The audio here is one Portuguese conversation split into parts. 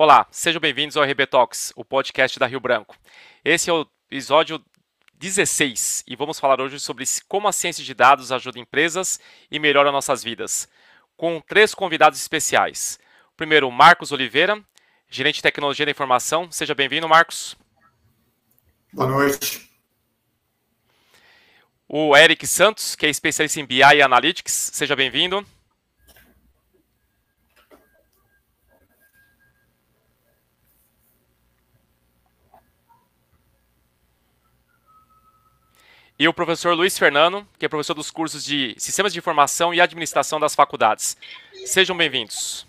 Olá, sejam bem-vindos ao RB Talks, o podcast da Rio Branco. Esse é o episódio 16 e vamos falar hoje sobre como a ciência de dados ajuda empresas e melhora nossas vidas, com três convidados especiais. Primeiro, Marcos Oliveira, gerente de tecnologia da informação. Seja bem-vindo, Marcos. Boa noite. O Eric Santos, que é especialista em BI e Analytics. Seja bem-vindo. E o professor Luiz Fernando, que é professor dos cursos de Sistemas de Informação e Administração das faculdades. Sejam bem-vindos.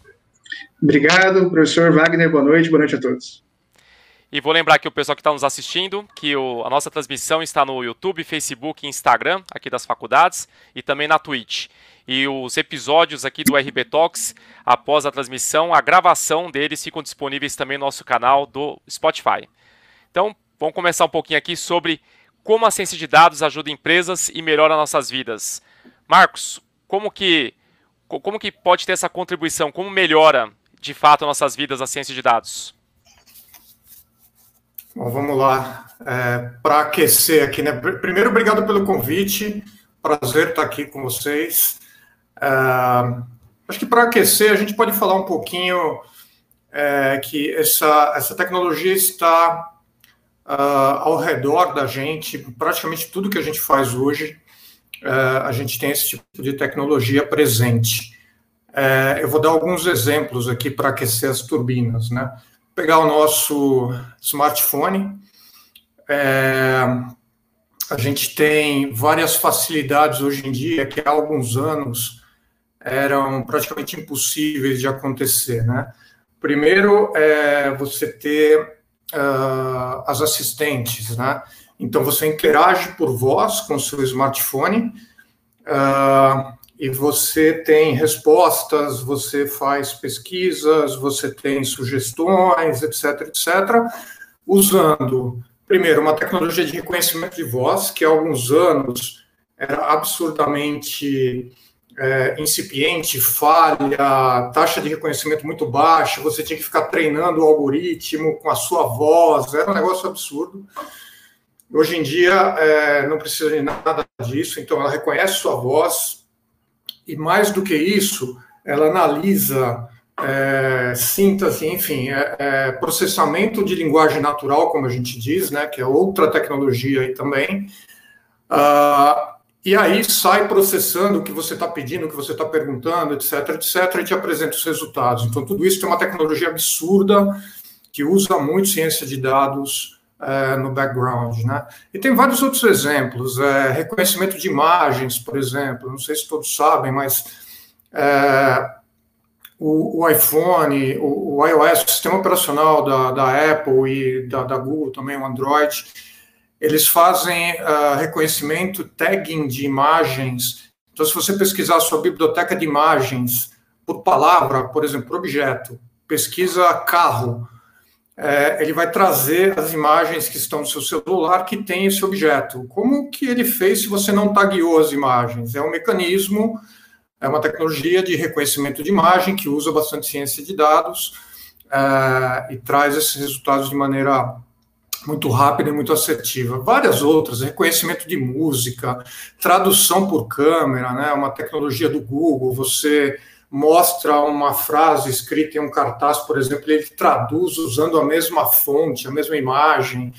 Obrigado, professor Wagner. Boa noite, boa noite a todos. E vou lembrar que o pessoal que está nos assistindo, que o, a nossa transmissão está no YouTube, Facebook e Instagram, aqui das faculdades, e também na Twitch. E os episódios aqui do RB Talks, após a transmissão, a gravação deles ficam disponíveis também no nosso canal do Spotify. Então, vamos começar um pouquinho aqui sobre como a ciência de dados ajuda empresas e melhora nossas vidas. Marcos, como que, como que pode ter essa contribuição? Como melhora, de fato, nossas vidas a ciência de dados? Bom, vamos lá. É, Para aquecer aqui, né? Primeiro, obrigado pelo convite. Prazer estar aqui com vocês. É, acho que para aquecer, a gente pode falar um pouquinho é, que essa, essa tecnologia está uh, ao redor da gente, praticamente tudo que a gente faz hoje, uh, a gente tem esse tipo de tecnologia presente. Uh, eu vou dar alguns exemplos aqui para aquecer as turbinas, né? Pegar o nosso smartphone, é, a gente tem várias facilidades hoje em dia que há alguns anos eram praticamente impossíveis de acontecer, né? Primeiro, é você ter uh, as assistentes, né? Então você interage por voz com o seu smartphone uh, e você tem respostas, você faz pesquisas, você tem sugestões, etc, etc, usando primeiro uma tecnologia de reconhecimento de voz que há alguns anos era absurdamente é, incipiente, falha, taxa de reconhecimento muito baixa, você tinha que ficar treinando o algoritmo com a sua voz, era um negócio absurdo. Hoje em dia, é, não precisa de nada disso, então ela reconhece sua voz e, mais do que isso, ela analisa é, síntese, enfim, é, é, processamento de linguagem natural, como a gente diz, né, que é outra tecnologia aí também. Uh, e aí sai processando o que você está pedindo, o que você está perguntando, etc, etc, e te apresenta os resultados. Então, tudo isso tem uma tecnologia absurda que usa muito ciência de dados é, no background. Né? E tem vários outros exemplos. É, reconhecimento de imagens, por exemplo. Não sei se todos sabem, mas é, o, o, iPhone, o, o, iOS, o sistema operacional da, da Apple e da, da Google também, o Android, eles fazem uh, reconhecimento, tagging de imagens. Então, se você pesquisar sua biblioteca de imagens por palavra, por exemplo, por objeto, pesquisa carro, é, ele vai trazer as imagens que estão no seu celular que tem esse objeto. Como que ele fez se você não tagueou as imagens? É um mecanismo, é uma tecnologia de reconhecimento de imagem que usa bastante ciência de dados é, e traz esses resultados de maneira muito rápida e muito assertiva. Várias outras, reconhecimento de música, tradução por câmera, né, uma tecnologia do Google, você mostra uma frase escrita em um cartaz, por exemplo, ele traduz usando a mesma fonte, a mesma imagem,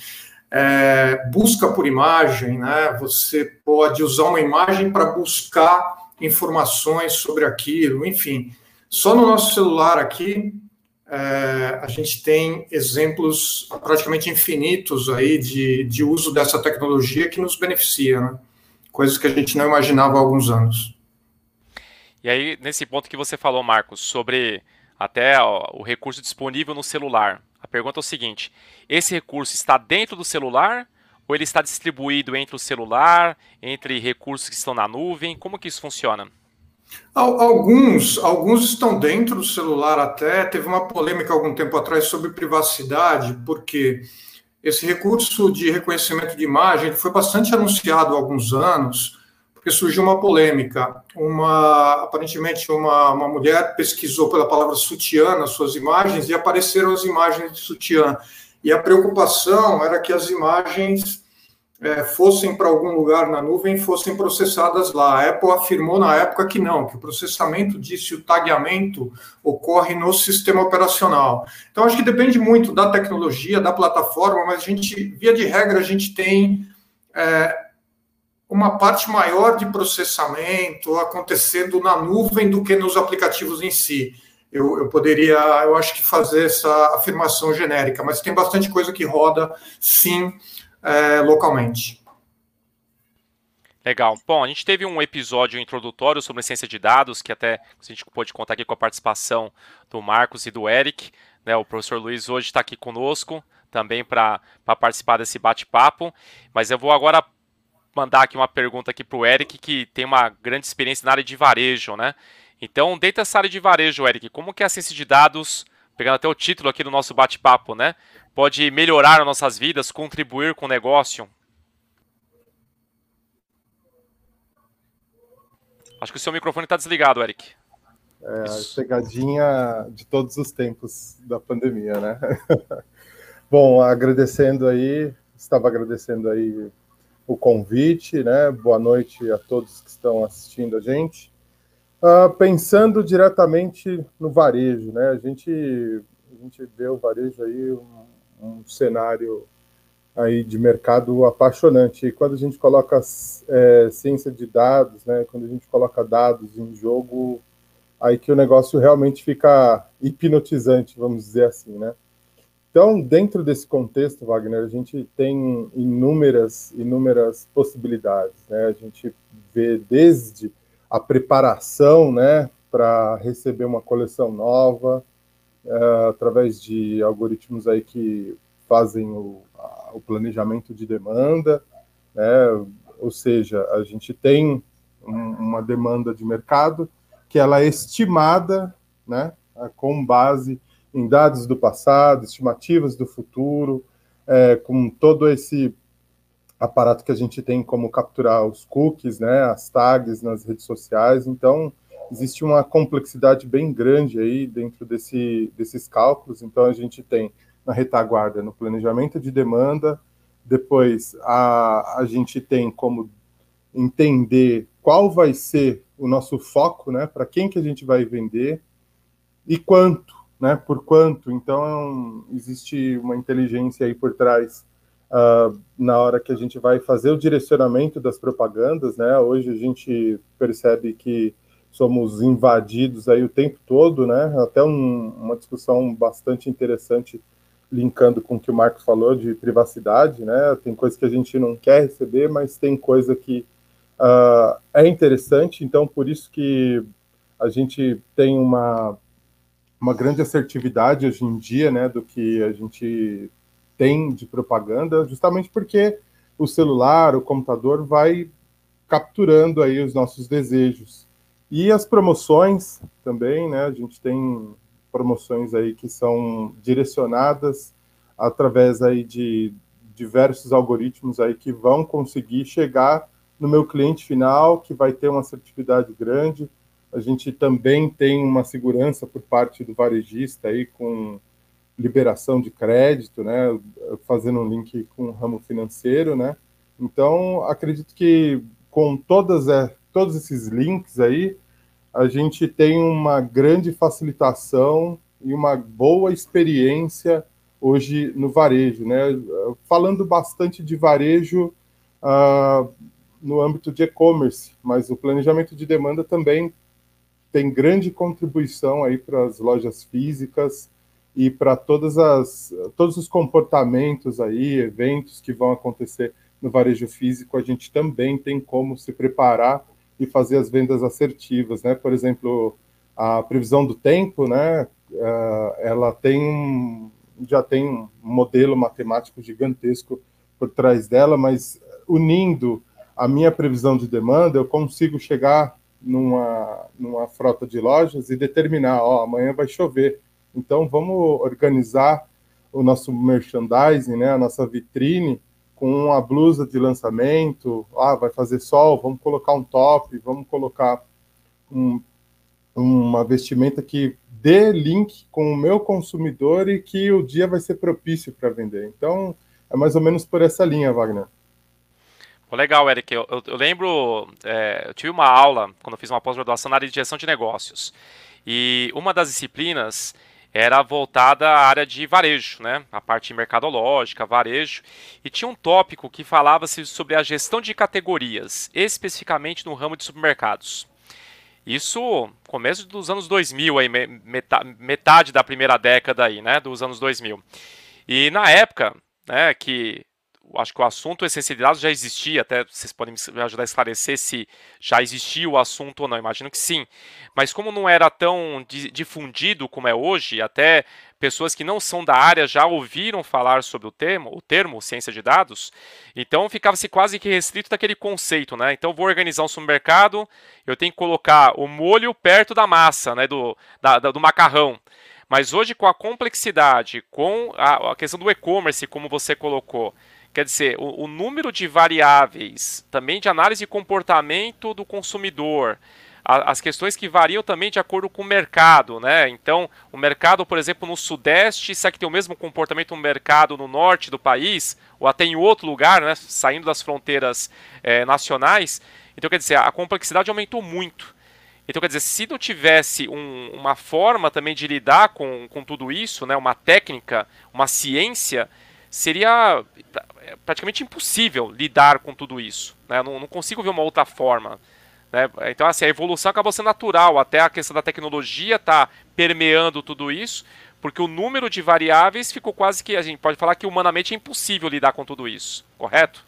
é, busca por imagem, né, você pode usar uma imagem para buscar informações sobre aquilo, enfim. Só no nosso celular aqui, a gente tem exemplos praticamente infinitos aí de, de uso dessa tecnologia que nos beneficia, né? coisas que a gente não imaginava há alguns anos. E aí, nesse ponto que você falou, Marcos, sobre até o recurso disponível no celular, a pergunta é o seguinte: esse recurso está dentro do celular ou ele está distribuído entre o celular, entre recursos que estão na nuvem? Como que isso funciona? Alguns, alguns estão dentro do celular até. Teve uma polêmica algum tempo atrás sobre privacidade, porque esse recurso de reconhecimento de imagem foi bastante anunciado há alguns anos, porque surgiu uma polêmica. Uma, aparentemente, uma, uma mulher pesquisou pela palavra sutiã nas suas imagens e apareceram as imagens de sutiã. E a preocupação era que as imagens é, fossem para algum lugar na nuvem fossem processadas lá. A Apple afirmou na época que não, que o processamento disso o tagueamento ocorre no sistema operacional. Então, acho que depende muito da tecnologia, da plataforma, mas a gente, via de regra, a gente tem é, uma parte maior de processamento acontecendo na nuvem do que nos aplicativos em si. Eu, eu, poderia, eu acho que fazer essa afirmação genérica, mas tem bastante coisa que roda, sim, é, localmente. Legal. Bom, a gente teve um episódio introdutório sobre ciência de dados, que até a gente pôde contar aqui com a participação do Marcos e do Eric. Né? O professor Luiz hoje está aqui conosco também para participar desse bate-papo. Mas eu vou agora mandar aqui uma pergunta aqui para o Eric, que tem uma grande experiência na área de varejo, né? Então, dentro dessa área de varejo, Eric, como que a ciência de dados, pegando até o título aqui do nosso bate-papo, né? Pode melhorar as nossas vidas, contribuir com o negócio? Acho que o seu microfone está desligado, Eric. É, a pegadinha de todos os tempos da pandemia, né? Bom, agradecendo aí, estava agradecendo aí o convite, né? Boa noite a todos que estão assistindo a gente. Uh, pensando diretamente no varejo, né? A gente, a gente vê o varejo aí um um cenário aí de mercado apaixonante. E quando a gente coloca é, ciência de dados, né, quando a gente coloca dados em jogo, aí que o negócio realmente fica hipnotizante, vamos dizer assim, né? Então, dentro desse contexto, Wagner, a gente tem inúmeras, inúmeras possibilidades, né? A gente vê desde a preparação, né, para receber uma coleção nova, através de algoritmos aí que fazem o, a, o planejamento de demanda, né? ou seja, a gente tem um, uma demanda de mercado que ela é estimada, né, com base em dados do passado, estimativas do futuro, é, com todo esse aparato que a gente tem como capturar os cookies, né, as tags nas redes sociais. Então, existe uma complexidade bem grande aí dentro desse, desses cálculos. Então, a gente tem na retaguarda, no planejamento de demanda, depois a, a gente tem como entender qual vai ser o nosso foco, né, para quem que a gente vai vender e quanto, né, por quanto. Então, existe uma inteligência aí por trás uh, na hora que a gente vai fazer o direcionamento das propagandas, né? Hoje a gente percebe que somos invadidos aí o tempo todo, né? Até um, uma discussão bastante interessante linkando com o que o Marcos falou de privacidade, né? Tem coisa que a gente não quer receber, mas tem coisa que uh, é interessante. Então, por isso que a gente tem uma uma grande assertividade hoje em dia, né? Do que a gente tem de propaganda, justamente porque o celular, o computador vai capturando aí os nossos desejos. E as promoções também, né? A gente tem promoções aí que são direcionadas através aí de diversos algoritmos aí que vão conseguir chegar no meu cliente final, que vai ter uma assertividade grande. A gente também tem uma segurança por parte do varejista aí com liberação de crédito, né, fazendo um link com o ramo financeiro, né? Então, acredito que com todas é, todos esses links aí, a gente tem uma grande facilitação e uma boa experiência hoje no varejo, né? Falando bastante de varejo uh, no âmbito de e-commerce, mas o planejamento de demanda também tem grande contribuição aí para as lojas físicas e para todas as todos os comportamentos aí, eventos que vão acontecer no varejo físico, a gente também tem como se preparar e fazer as vendas assertivas, né? Por exemplo, a previsão do tempo, né? Eh, ela tem um, já tem um modelo matemático gigantesco por trás dela, mas unindo a minha previsão de demanda, eu consigo chegar numa, numa frota de lojas e determinar, ó, amanhã vai chover. Então vamos organizar o nosso merchandising, né, a nossa vitrine com a blusa de lançamento, ah, vai fazer sol, vamos colocar um top, vamos colocar um, uma vestimenta que dê link com o meu consumidor e que o dia vai ser propício para vender. Então, é mais ou menos por essa linha, Wagner. Legal, Eric. Eu, eu, eu lembro, é, eu tive uma aula quando eu fiz uma pós-graduação na área de gestão de negócios. E uma das disciplinas era voltada à área de varejo, né? A parte mercadológica, varejo. E tinha um tópico que falava-se sobre a gestão de categorias, especificamente no ramo de supermercados. Isso começo dos anos 2000, aí, metade da primeira década aí, né, dos anos 2000. E na época, né, que acho que o assunto essencial de dados já existia, até vocês podem me ajudar a esclarecer se já existia o assunto ou não, imagino que sim. Mas como não era tão difundido como é hoje, até pessoas que não são da área já ouviram falar sobre o termo, o termo ciência de dados, então ficava-se quase que restrito daquele conceito, né? Então vou organizar um supermercado, eu tenho que colocar o molho perto da massa, né, do, da, do macarrão. Mas hoje, com a complexidade, com a, a questão do e-commerce, como você colocou, Quer dizer, o, o, número de variáveis, também de análise de comportamento do consumidor, as questões que variam também de acordo com o mercado, né? Então, o mercado, por exemplo, no Sudeste, será que tem o mesmo comportamento no mercado no Norte do país, ou até em outro lugar, né? Saindo das fronteiras é, nacionais. Então, quer dizer, a complexidade aumentou muito. Então, quer dizer, se não tivesse um, uma forma também de lidar com, com tudo isso, né, uma técnica, uma ciência, seria praticamente impossível lidar com tudo isso. Né? Não, não, consigo ver uma outra forma. Né? Então, assim, a evolução acabou sendo natural, até a questão da tecnologia está permeando tudo isso, porque o número de variáveis ficou quase que, a gente pode falar que humanamente é impossível lidar com tudo isso, correto?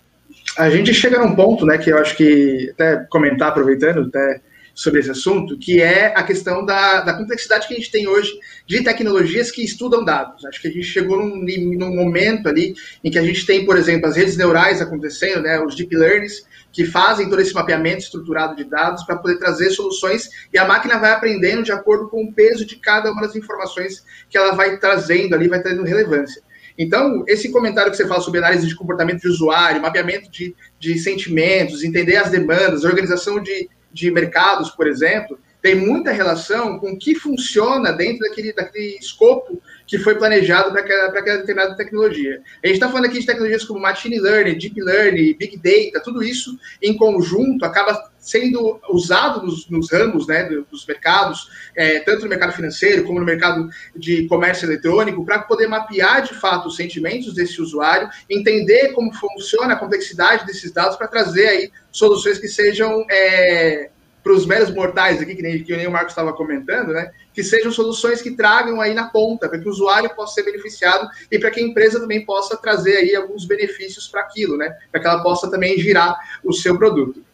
A gente chega num ponto, né, que eu acho que, até comentar, aproveitando, até sobre esse assunto, que é a questão da, da complexidade que a gente tem hoje de tecnologias que estudam dados. Acho que a gente chegou num, num momento ali em que a gente tem, por exemplo, as redes neurais acontecendo, né, os deep learnings, que fazem todo esse mapeamento estruturado de dados para poder trazer soluções e a máquina vai aprendendo de acordo com o peso de cada uma das informações que ela vai trazendo ali, vai tendo relevância. Então, esse comentário que você fala sobre análise de comportamento de usuário, mapeamento de, de sentimentos, entender as demandas, organização de, de mercados, por exemplo, tem muita relação com o que funciona dentro daquele, daquele escopo que foi planejado para aquela, aquela determinada tecnologia. A gente está falando aqui de tecnologias como machine learning, deep learning, big data, tudo isso em conjunto acaba sendo usado nos, nos ramos né, dos mercados, é, tanto no mercado financeiro como no mercado de comércio eletrônico, para poder mapear de fato os sentimentos desse usuário, entender como funciona a complexidade desses dados para trazer aí soluções que sejam é, para os meros mortais aqui, que nem, que nem o Marcos estava comentando, né? Que sejam soluções que tragam aí na ponta, para que o usuário possa ser beneficiado e para que a empresa também possa trazer aí alguns benefícios para aquilo, né? Para que ela possa também girar o seu produto.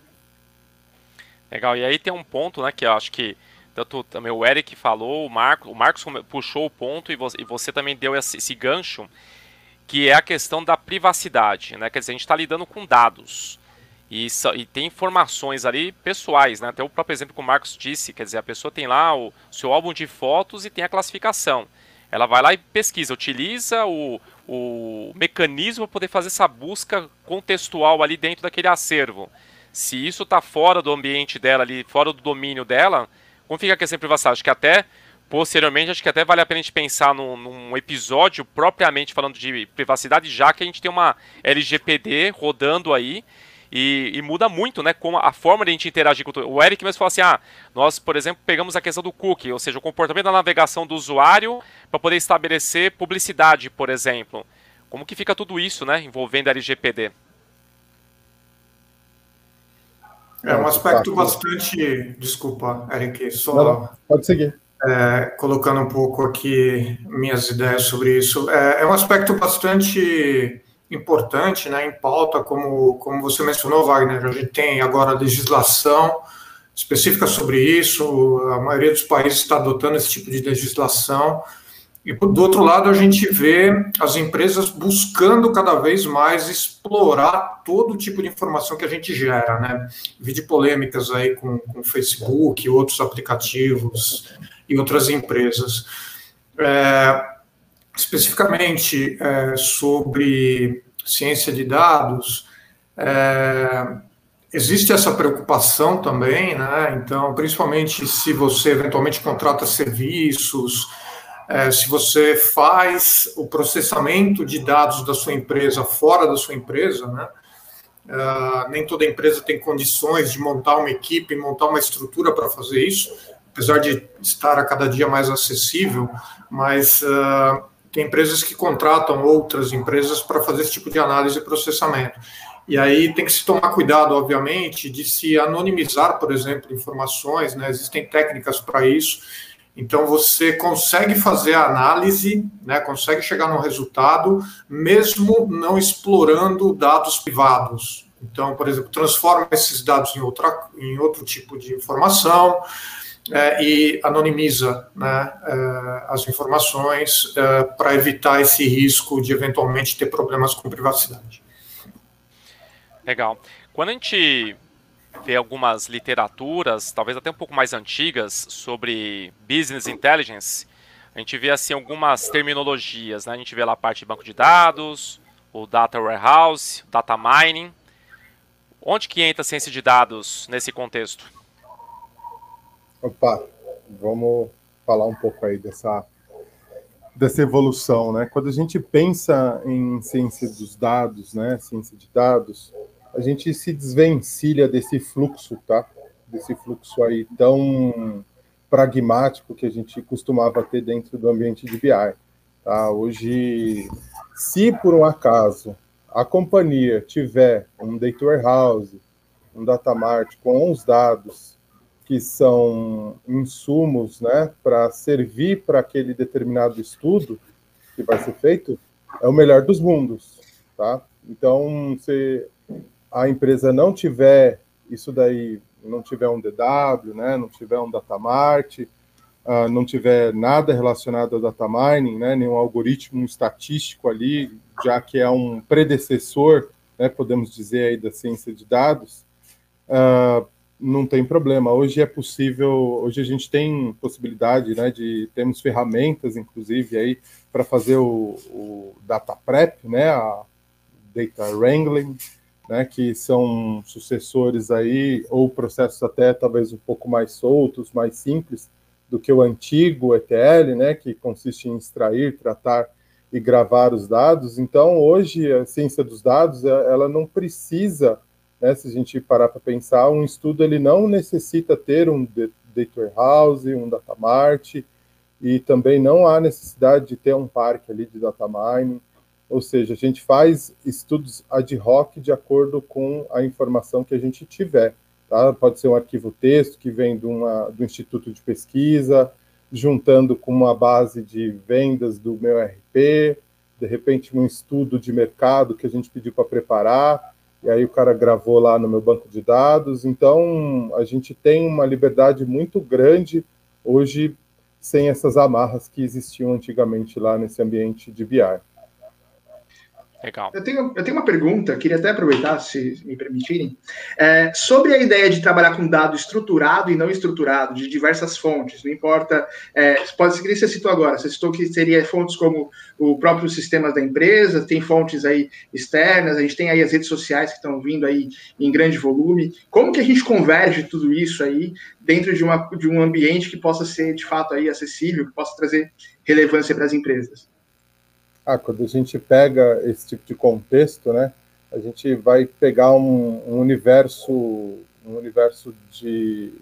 Legal, e aí tem um ponto, né, que eu acho que tanto também o Eric falou, o Marcos, o Marcos puxou o ponto e você, e você também deu esse, esse gancho, que é a questão da privacidade, né? Quer dizer, a gente está lidando com dados. E, e, tem informações ali pessoais, né? Até o próprio exemplo que o Marcos disse, quer dizer, a pessoa tem lá o seu álbum de fotos e tem a classificação. Ela vai lá e pesquisa, utiliza o, o mecanismo para poder fazer essa busca contextual ali dentro daquele acervo. Se isso está fora do ambiente dela ali, fora do domínio dela, como fica a questão de privacidade? Acho que até posteriormente, acho que até vale a pena a gente pensar num, num, episódio propriamente falando de privacidade, já que a gente tem uma LGPD rodando aí e, e, muda muito, né? Como a forma de a gente interagir com o Eric mesmo falou assim: ah, nós, por exemplo, pegamos a questão do cookie, ou seja, o comportamento da navegação do usuário para poder estabelecer publicidade, por exemplo. Como que fica tudo isso, né? Envolvendo a LGPD? É um aspecto bastante. Desculpa, Eric, só. Não, pode seguir. É, colocando um pouco aqui minhas ideias sobre isso. É, é um aspecto bastante importante, né, em pauta, como, como você mencionou, Wagner, a gente tem agora legislação específica sobre isso, a maioria dos países está adotando esse tipo de legislação, e do outro lado a gente vê as empresas buscando cada vez mais explorar todo tipo de informação que a gente gera, né, vi de polêmicas aí com, com Facebook, outros aplicativos e outras empresas. É, especificamente é, sobre ciência de dados, é, existe essa preocupação também, né? Então, principalmente se você eventualmente contrata serviços, é, se você faz o processamento de dados da sua empresa fora da sua empresa, né? Uh, nem toda empresa tem condições de montar uma equipe, montar uma estrutura para fazer isso, apesar de estar a cada dia mais acessível, mas uh, tem empresas que contratam outras empresas para fazer esse tipo de análise e processamento. E aí tem que se tomar cuidado, obviamente, de se anonimizar, por exemplo, informações, né? existem técnicas para isso. Então você consegue fazer a análise, né? consegue chegar no resultado, mesmo não explorando dados privados. Então, por exemplo, transforma esses dados em, outra, em outro tipo de informação, é, e anonimiza né, é, as informações é, para evitar esse risco de eventualmente ter problemas com privacidade. Legal. Quando a gente vê algumas literaturas, talvez até um pouco mais antigas, sobre business intelligence, a gente vê assim algumas terminologias, né? A gente vê lá a parte de banco de dados, o data warehouse, data mining. Onde que entra a ciência de dados nesse contexto? Opa, vamos falar um pouco aí dessa, dessa evolução, né? Quando a gente pensa em ciência dos dados, né, ciência de dados, a gente se desvencilha desse fluxo, tá? Desse fluxo aí tão pragmático que a gente costumava ter dentro do ambiente de BI. Tá? Hoje, se por um acaso a companhia tiver um data warehouse, um data mart com os dados que são insumos né, para servir para aquele determinado estudo que vai ser feito, é o melhor dos mundos. Tá? Então, se a empresa não tiver isso daí, não tiver um DW, né, não tiver um datamart, uh, não tiver nada relacionado a data mining, né, nenhum algoritmo estatístico ali, já que é um predecessor, né, podemos dizer aí da ciência de dados, uh, não tem problema. Hoje é possível, hoje a gente tem possibilidade, né, de temos ferramentas, inclusive aí para fazer o, o, data prep, né, a data wrangling, né, que são sucessores aí ou processos até talvez um pouco mais soltos, mais simples do que o antigo ETL, né, que consiste em extrair, tratar e gravar os dados. Então, hoje a ciência dos dados, ela não precisa né, se a gente parar para pensar, um estudo ele não necessita ter um data warehouse, um data mart, e também não há necessidade de ter um parque ali de data mining, ou seja, a gente faz estudos ad hoc de acordo com a informação que a gente tiver. Tá? Pode ser um arquivo texto que vem de uma, do instituto de pesquisa, juntando com uma base de vendas do meu RP, de repente um estudo de mercado que a gente pediu para preparar, e aí o cara gravou lá no meu banco de dados. Então, a gente tem uma liberdade muito grande hoje sem essas amarras que existiam antigamente lá nesse ambiente de BI. Legal. Eu tenho, eu tenho uma pergunta, queria até aproveitar, se me permitirem, é, sobre a ideia de trabalhar com dado estruturado e não estruturado, de diversas fontes, não importa, é, pode ser que você citou agora, você citou que seria fontes como o próprio sistema da empresa, tem fontes aí externas, a gente tem aí as redes sociais que estão vindo aí em grande volume, como que a gente converge tudo isso aí dentro de, uma, de um ambiente que possa ser, de fato, aí acessível, que possa trazer relevância para as empresas? Ah, quando a gente pega esse tipo de contexto, né, a gente vai pegar um, um universo, um universo de,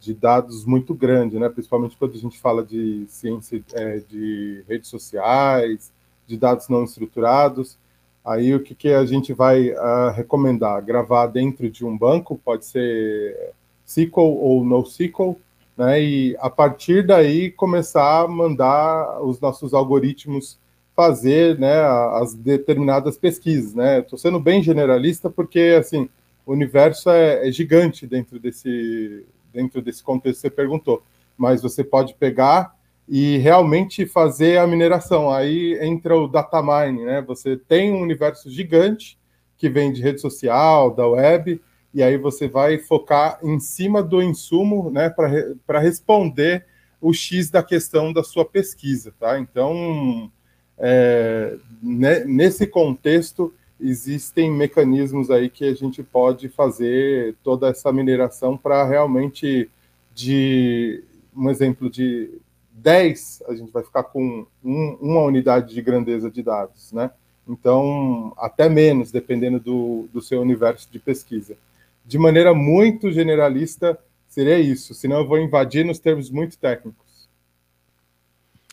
de dados muito grande, né, principalmente quando a gente fala de ciência é, de redes sociais, de dados não estruturados. Aí o que, que a gente vai uh, recomendar? Gravar dentro de um banco, pode ser SQL ou NoSQL, né, e a partir daí começar a mandar os nossos algoritmos fazer né, as determinadas pesquisas. Né? Estou sendo bem generalista porque assim o universo é, é, gigante dentro desse, dentro desse contexto que você perguntou, mas você pode pegar e realmente fazer a mineração. Aí entra o data mining, né? Você tem um universo gigante que vem de rede social, da web, e aí você vai focar em cima do insumo, né, para responder o X da questão da sua pesquisa, tá? Então, é, né, nesse contexto existem mecanismos aí que a gente pode fazer toda essa mineração para realmente de um exemplo de 10, a gente vai ficar com um, uma unidade de grandeza de dados, né? Então, até menos, dependendo do, do seu universo de pesquisa. De maneira muito generalista, seria isso, senão eu vou invadir nos termos muito técnicos.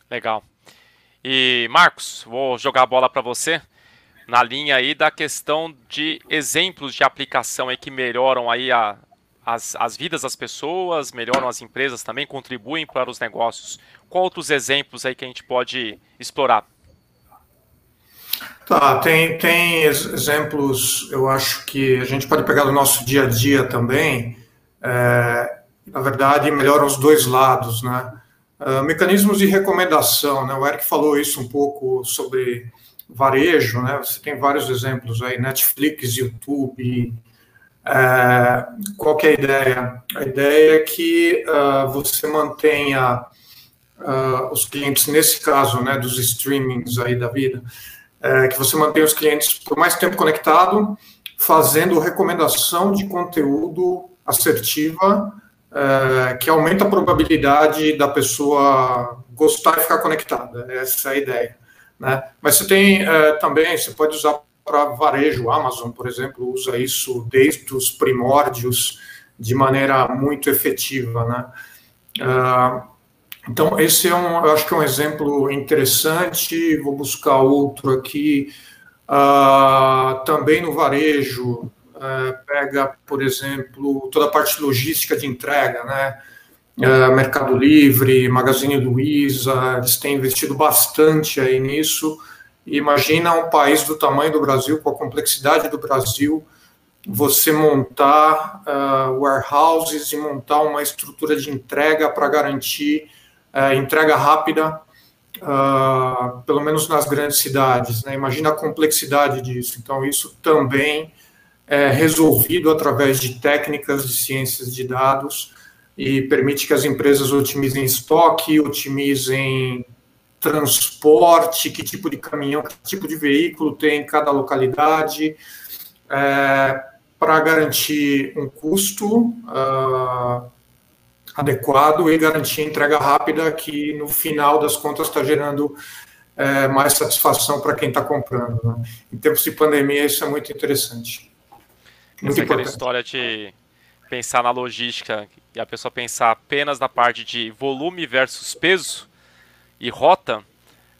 Legal. E, Marcos, vou jogar a bola para você na linha aí da questão de exemplos de aplicação aí que melhoram aí a, as, as vidas das pessoas, melhoram as empresas também, contribuem para os negócios. Qual outros exemplos aí que a gente pode explorar? Tá, tem, tem exemplos, eu acho que a gente pode pegar do nosso dia a dia também. É, na verdade, melhoram os dois lados, né? Uh, mecanismos de recomendação, né? O Eric falou isso um pouco sobre varejo, né? Você tem vários exemplos aí, Netflix, YouTube. É, qual é a ideia? A ideia é que uh, você mantenha uh, os clientes, nesse caso, né, dos streamings aí da vida, é, que você mantenha os clientes por mais tempo conectado, fazendo recomendação de conteúdo assertiva, é, que aumenta a probabilidade da pessoa gostar e ficar conectada. Essa é a ideia. Né? Mas você tem é, também, você pode usar para varejo, Amazon, por exemplo, usa isso desde os primórdios de maneira muito efetiva, né? Uh, então, esse é um, eu acho que é um exemplo interessante. Vou buscar outro aqui. Uh, também no varejo, pega, por exemplo, toda a parte logística de entrega, né? Uh, Mercado Livre, Magazine Luiza, eles têm investido bastante aí nisso. imagina um país do tamanho do Brasil, com a complexidade do Brasil, você montar uh, warehouses e montar uma estrutura de entrega para garantir é, entrega rápida, uh, pelo menos nas grandes cidades. Né? Imagina a complexidade disso. Então, isso também é resolvido através de técnicas de ciências de dados e permite que as empresas otimizem estoque, otimizem transporte, que tipo de caminhão, que tipo de veículo tem em cada localidade, é, para garantir um custo uh, adequado e garantir entrega rápida, que no final das contas está gerando é, mais satisfação para quem está comprando. Né? Em tempos de pandemia, isso é muito interessante. Muito Essa aquela história de pensar na logística e a pessoa pensar apenas na parte de volume versus peso e rota,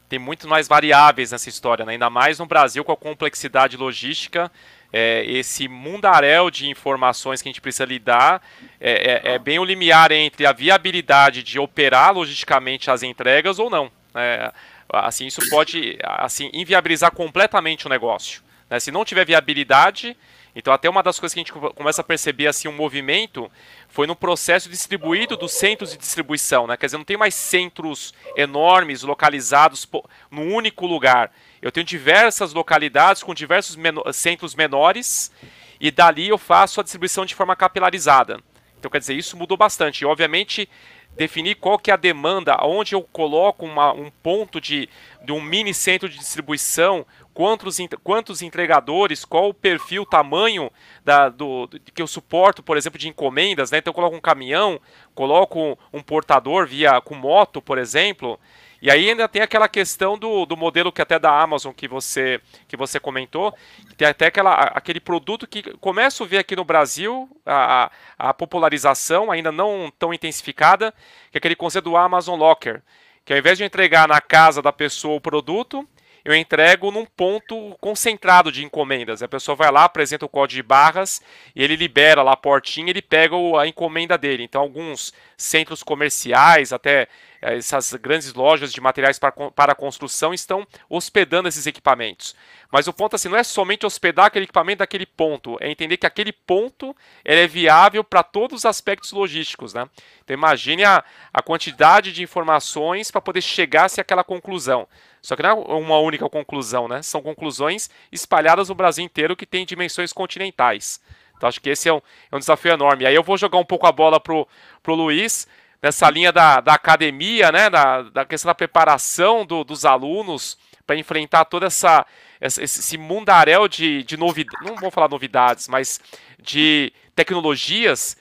tem muito mais variáveis nessa história, né? ainda mais no Brasil com a complexidade logística é, esse mundaréu de informações que a gente precisa lidar é, é, é, bem o limiar entre a viabilidade de operar logisticamente as entregas ou não. É, assim, isso pode assim inviabilizar completamente o negócio. Né? Se não tiver viabilidade, então até uma das coisas que a gente começa a perceber assim um movimento foi no processo distribuído dos centros de distribuição, né? Quer dizer, não tem mais centros enormes localizados num único lugar. Eu tenho diversas localidades com diversos centros menores e dali eu faço a distribuição de forma capilarizada. Então, quer dizer, isso mudou bastante. E, obviamente, definir qual que é a demanda, onde eu coloco uma, um ponto de, de um mini centro de distribuição, quantos, quantos entregadores, qual o perfil, tamanho da, do, que eu suporto, por exemplo, de encomendas. Né? Então, eu coloco um caminhão, coloco um portador via com moto, por exemplo. E aí ainda tem aquela questão do, do modelo que até da Amazon que você, que você comentou, que tem até aquela, aquele produto que começa a ver aqui no Brasil a, a popularização ainda não tão intensificada, que é aquele conceito do Amazon Locker, que ao invés de entregar na casa da pessoa o produto, eu entrego num ponto concentrado de encomendas. A pessoa vai lá, apresenta o código de barras ele libera lá a portinha, ele pega a encomenda dele. Então, alguns centros comerciais, até eh, essas grandes lojas de materiais para, para construção estão hospedando esses equipamentos. Mas o ponto assim não é somente hospedar aquele equipamento daquele ponto, é entender que aquele ponto é viável para todos os aspectos logísticos, né? Então imagine a, a quantidade de informações para poder chegar-se àquela conclusão. Só que não é uma única conclusão, né? São conclusões espalhadas no Brasil inteiro que têm dimensões continentais. Então acho que esse é um, é um desafio enorme. Aí eu vou jogar um pouco a bola pro, pro Luiz nessa linha da, da academia, né, da, da questão da preparação do, dos alunos para enfrentar toda essa esse mundaréu de, de novidades, não vou falar novidades, mas de tecnologias,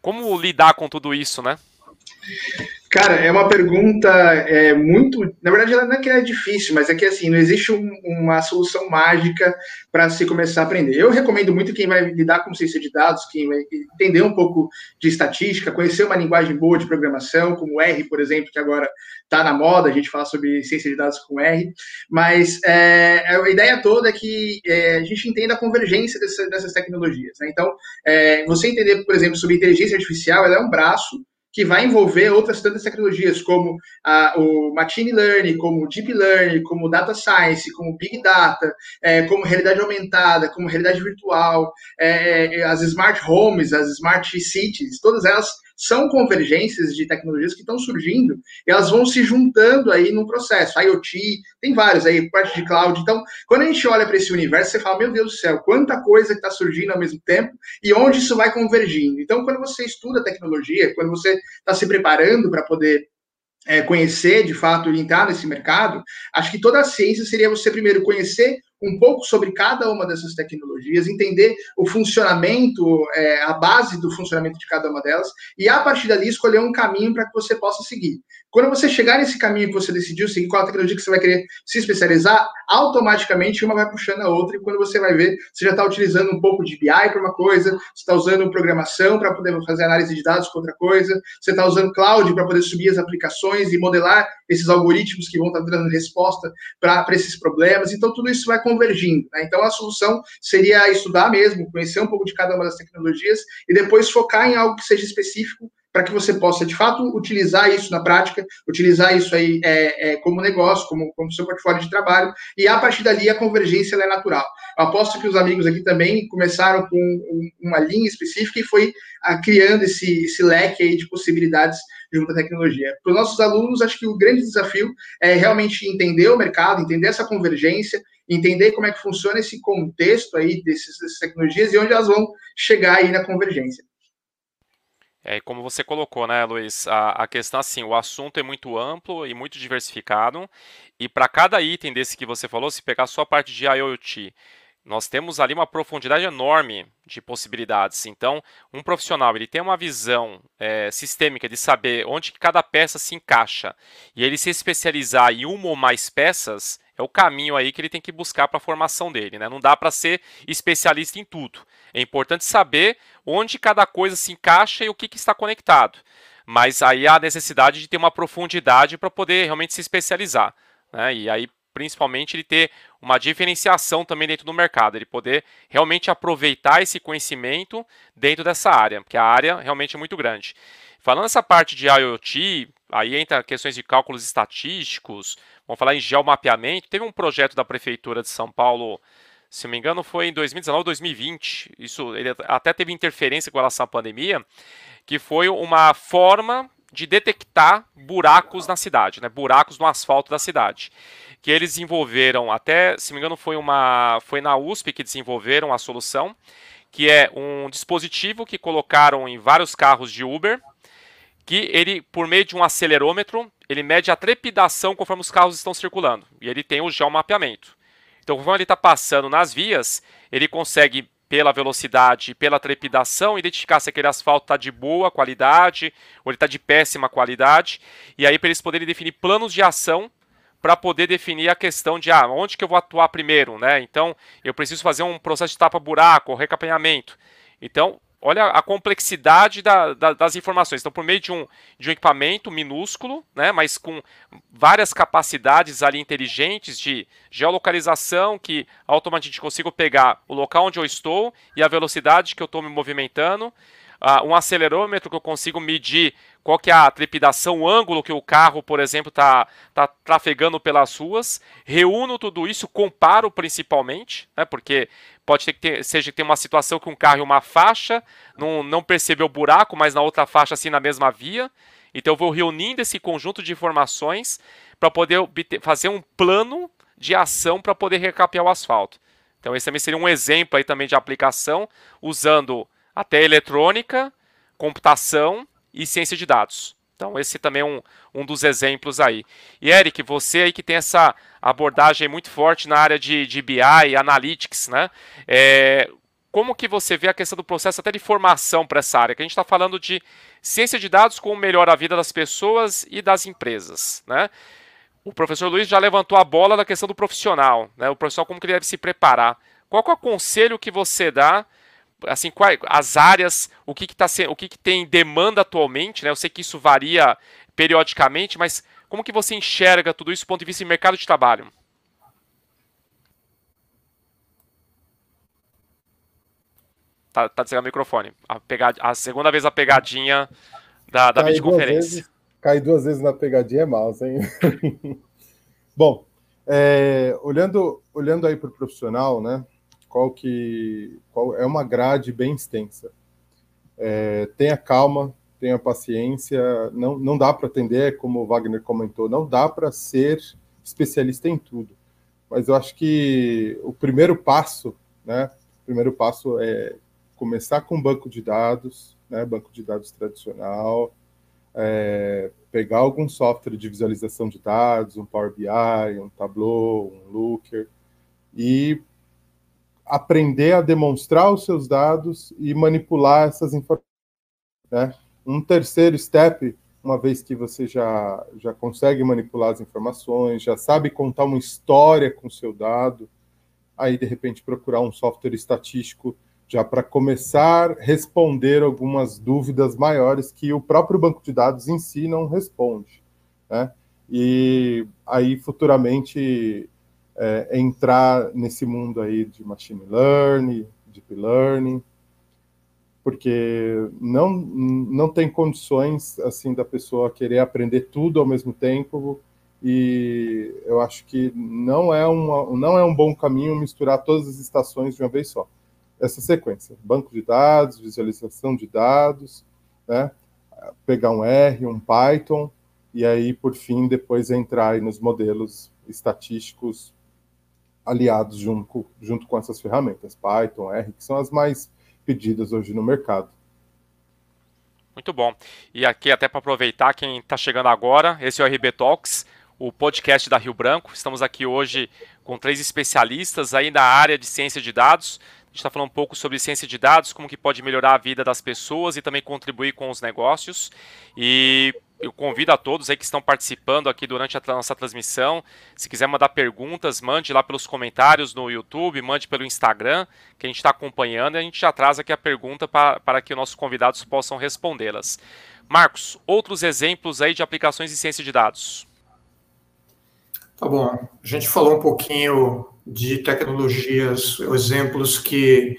como lidar com tudo isso, né? Cara, é uma pergunta é, muito. Na verdade, ela não é que é difícil, mas é que assim, não existe um, uma solução mágica para se começar a aprender. Eu recomendo muito quem vai lidar com ciência de dados, quem vai entender um pouco de estatística, conhecer uma linguagem boa de programação, como R, por exemplo, que agora está na moda, a gente fala sobre ciência de dados com R. Mas é, a ideia toda é que é, a gente entenda a convergência dessa, dessas tecnologias. Né? Então, é, você entender, por exemplo, sobre inteligência artificial, ela é um braço que vai envolver outras tantas tecnologias, como a, o Machine Learning, como Deep Learning, como Data Science, como Big Data, é, como realidade aumentada, como realidade virtual, é, é as Smart Homes, as Smart Cities, todas elas são convergências de tecnologias que estão surgindo e elas vão se juntando aí no processo. IoT, tem vários aí, parte de cloud. Então, quando a gente olha para esse universo, você fala, meu Deus do céu, quanta coisa que está surgindo ao mesmo tempo e onde isso vai convergindo. Então, quando você estuda tecnologia, quando você está se preparando para poder é, conhecer de fato entrar nesse mercado, acho que toda a ciência seria você primeiro conhecer um pouco sobre cada uma dessas tecnologias, entender o funcionamento, é, a base do funcionamento de cada uma delas, e a partir dali escolher um caminho para que você possa seguir. Quando você chegar nesse caminho que você decidiu seguir, qual a tecnologia que você vai querer se especializar, automaticamente uma vai puxando a outra, e quando você vai ver, você já está utilizando um pouco de BI para uma coisa, você está usando programação para poder fazer análise de dados para outra coisa, você está usando cloud para poder subir as aplicações e modelar esses algoritmos que vão estar tá dando resposta para esses problemas. Então, tudo isso vai convergindo. Né? Então, a solução seria estudar mesmo, conhecer um pouco de cada uma das tecnologias e depois focar em algo que seja específico para que você possa, de fato, utilizar isso na prática, utilizar isso aí é, é, como negócio, como, como seu portfólio de trabalho, e a partir dali a convergência é natural. Eu aposto que os amigos aqui também começaram com um, uma linha específica e foi a, ah, criando esse, esse leque aí de possibilidades junto à tecnologia. Para os nossos alunos, acho que o grande desafio é realmente entender o mercado, entender essa convergência, entender como é que funciona esse contexto aí desses, dessas tecnologias e onde elas vão chegar aí na convergência. É, como você colocou, né, Luiz, a, a questão assim, o assunto é muito amplo e muito diversificado, e para cada item desse que você falou, se pegar só a parte de IoT, nós temos ali uma profundidade enorme de possibilidades. Então, um profissional ele tem uma visão é, sistêmica de saber onde cada peça se encaixa e ele se especializar em uma ou mais peças é o caminho aí que ele tem que buscar para a formação dele. Né? Não dá para ser especialista em tudo. É importante saber onde cada coisa se encaixa e o que, que está conectado. Mas aí há a necessidade de ter uma profundidade para poder realmente se especializar. Né? E aí principalmente ele ter uma diferenciação também dentro do mercado, ele poder realmente aproveitar esse conhecimento dentro dessa área, porque a área realmente é muito grande. Falando essa parte de IoT, aí entra questões de cálculos estatísticos, vamos falar em geomapeamento. Teve um projeto da Prefeitura de São Paulo, se não me engano, foi em 2019 ou 2020. Isso ele até teve interferência com relação à pandemia, que foi uma forma de detectar buracos na cidade, né? buracos no asfalto da cidade que eles desenvolveram, até, se não me engano, foi, uma, foi na USP que desenvolveram a solução, que é um dispositivo que colocaram em vários carros de Uber, que ele, por meio de um acelerômetro, ele mede a trepidação conforme os carros estão circulando, e ele tem o geomapeamento. Então, conforme ele está passando nas vias, ele consegue, pela velocidade e pela trepidação, identificar se aquele asfalto está de boa qualidade ou ele está de péssima qualidade, e aí para eles poderem definir planos de ação para poder definir a questão de ah, onde que eu vou atuar primeiro, né? Então, eu preciso fazer um processo de tapa-buraco, recapanhamento. Então, olha a complexidade da, da, das informações. Então, por meio de um, de um equipamento minúsculo, né, mas com várias capacidades ali inteligentes de geolocalização, que automaticamente consigo pegar o local onde eu estou e a velocidade que eu estou me movimentando, uh, um acelerômetro que eu consigo medir qual que é a trepidação, o ângulo que o carro, por exemplo, está tá trafegando pelas ruas, reúno tudo isso, comparo principalmente, né, porque pode ter que ter, seja que uma situação que um carro em uma faixa não, não percebeu o buraco, mas na outra faixa assim na mesma via, então eu vou reunindo esse conjunto de informações para poder obter, fazer um plano de ação para poder recapear o asfalto. Então esse também seria um exemplo aí também de aplicação usando até eletrônica, computação e ciência de dados. Então, esse também é um, um dos exemplos aí. E, Eric, você aí que tem essa abordagem muito forte na área de, de BI, Analytics, né? É, como que você vê a questão do processo até de formação para essa área? Que a gente está falando de ciência de dados como melhora a vida das pessoas e das empresas, né? O professor Luiz já levantou a bola da questão do profissional, né? O profissional como que ele deve se preparar. Qual é o conselho que você dá assim, quais, as áreas, o que, que, tá, o que, que tem demanda atualmente, né? Eu sei que isso varia periodicamente, mas como que você enxerga tudo isso do ponto de vista de mercado de trabalho? Tá, tá desligado o microfone. A, pegad... a segunda vez a pegadinha da, da videoconferência. Cair duas vezes na pegadinha é mal, hein? Bom, é, olhando, olhando aí para o profissional, né? Qual que qual é uma grade bem extensa. É, tenha calma, tenha paciência, não, não dá para atender, como o Wagner comentou, não dá para ser especialista em tudo. Mas eu acho que o primeiro passo, né, o primeiro passo é começar com banco de dados, né, banco de dados tradicional, é, pegar algum software de visualização de dados, um Power BI, um Tableau, um Looker, e aprender a demonstrar os seus dados e manipular essas informações. Né? Um terceiro step, uma vez que você já, já consegue manipular as informações, já sabe contar uma história com o seu dado, aí de repente procurar um software estatístico já para começar a responder algumas dúvidas maiores que o próprio banco de dados em si não responde. Né? E aí futuramente é, entrar nesse mundo aí de machine learning, deep learning, porque não, não tem condições assim da pessoa querer aprender tudo ao mesmo tempo e eu acho que não é, uma, não é um bom caminho misturar todas as estações de uma vez só. Essa sequência, banco de dados, visualização de dados, né? pegar um R, um Python, e aí, por fim, depois entrar nos modelos estatísticos aliados junto, junto com essas ferramentas, Python, R, que são as mais pedidas hoje no mercado. Muito bom. E aqui, até para aproveitar, quem está chegando agora, esse é o RB Talks, o podcast da Rio Branco. Estamos aqui hoje com três especialistas aí na área de ciência de dados. Está falando um pouco sobre ciência de dados, como que pode melhorar a vida das pessoas e também contribuir com os negócios. E eu convido a todos aí que estão participando aqui durante a nossa transmissão. Se quiser mandar perguntas, mande lá pelos comentários no YouTube, mande pelo Instagram, que a gente está acompanhando e a gente já traz aqui a pergunta para, para que os nossos convidados possam respondê-las. Marcos, outros exemplos aí de aplicações de ciência de dados? Tá bom. A gente falou um pouquinho de tecnologias, exemplos que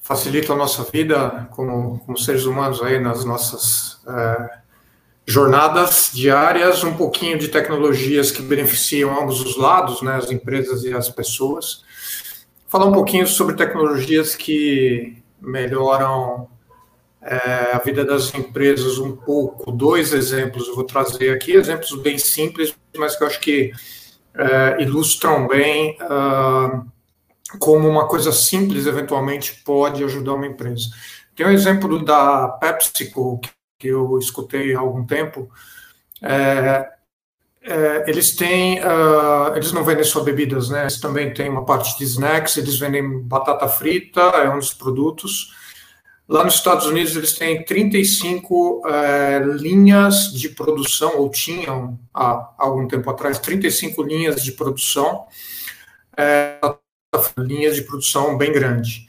facilitam a nossa vida como, como seres humanos aí nas nossas. É, jornadas diárias, um pouquinho de tecnologias que beneficiam ambos os lados, né, as empresas e as pessoas. Falar um pouquinho sobre tecnologias que melhoram é, a vida das empresas um pouco. Dois exemplos eu vou trazer aqui, exemplos bem simples, mas que eu acho que é, ilustram bem uh, como uma coisa simples eventualmente pode ajudar uma empresa. Tem um exemplo da PepsiCo, que eu escutei há algum tempo, é, é, eles têm, uh, eles não vendem só bebidas, né? Eles também têm uma parte de snacks, eles vendem batata frita, é um dos produtos. Lá nos Estados Unidos eles têm 35 é, linhas de produção, ou tinham há algum tempo atrás, 35 linhas de produção, é, linhas de produção bem grande.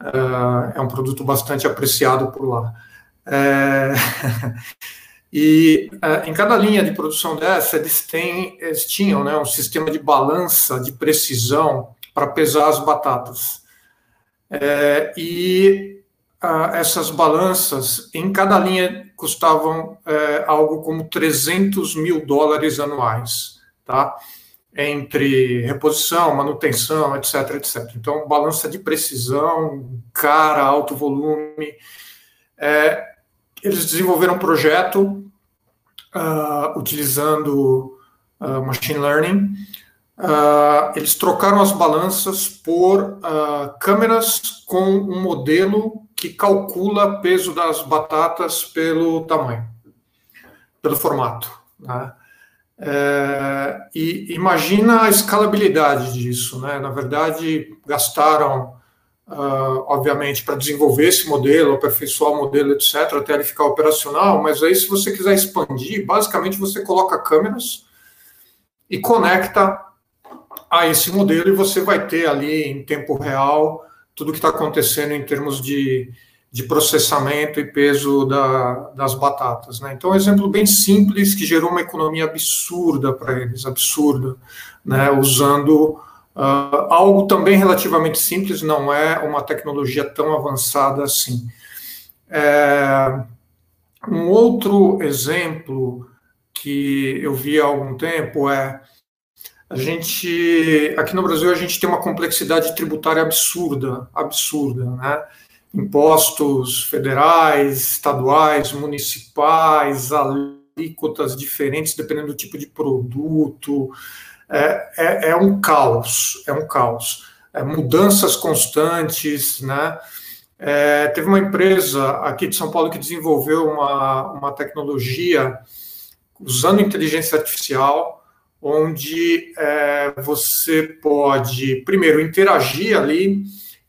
É, é um produto bastante apreciado por lá. E em cada linha de produção dessa, eles, têm, eles tinham né, um sistema de balança de precisão para pesar as batatas. E a, essas balanças, em cada linha, custavam é, algo como 300 mil dólares anuais, tá? entre reposição, manutenção, etc, etc. Então, balança de precisão, cara, alto volume. É, eles desenvolveram um projeto uh, utilizando uh, machine learning. Uh, eles trocaram as balanças por câmeras com um modelo que calcula peso das batatas pelo tamanho. pelo formato. Né? É, e imagina a escalabilidade disso. Né? Na verdade, gastaram, uh, obviamente, para desenvolver esse modelo, aperfeiçoar o modelo, etc., até ele ficar operacional, mas aí, se você quiser expandir, basicamente você coloca câmeras e conecta a esse modelo e você vai ter ali em tempo real tudo que está acontecendo em termos de de processamento e peso da, das batatas. Né? Então, um exemplo bem simples que gerou uma economia absurda para eles, absurda, né? usando uh, algo também relativamente simples, não é uma tecnologia tão avançada assim. É, um outro exemplo que eu vi há algum tempo é a gente aqui no Brasil a gente tem uma complexidade tributária absurda, absurda, né? impostos federais, estaduais, municipais, alíquotas diferentes dependendo do tipo de produto. É, é, é um caos, é um caos. É, mudanças constantes, né? É, teve uma empresa aqui de São Paulo que desenvolveu uma, uma tecnologia usando inteligência artificial, onde é, você pode, primeiro, interagir ali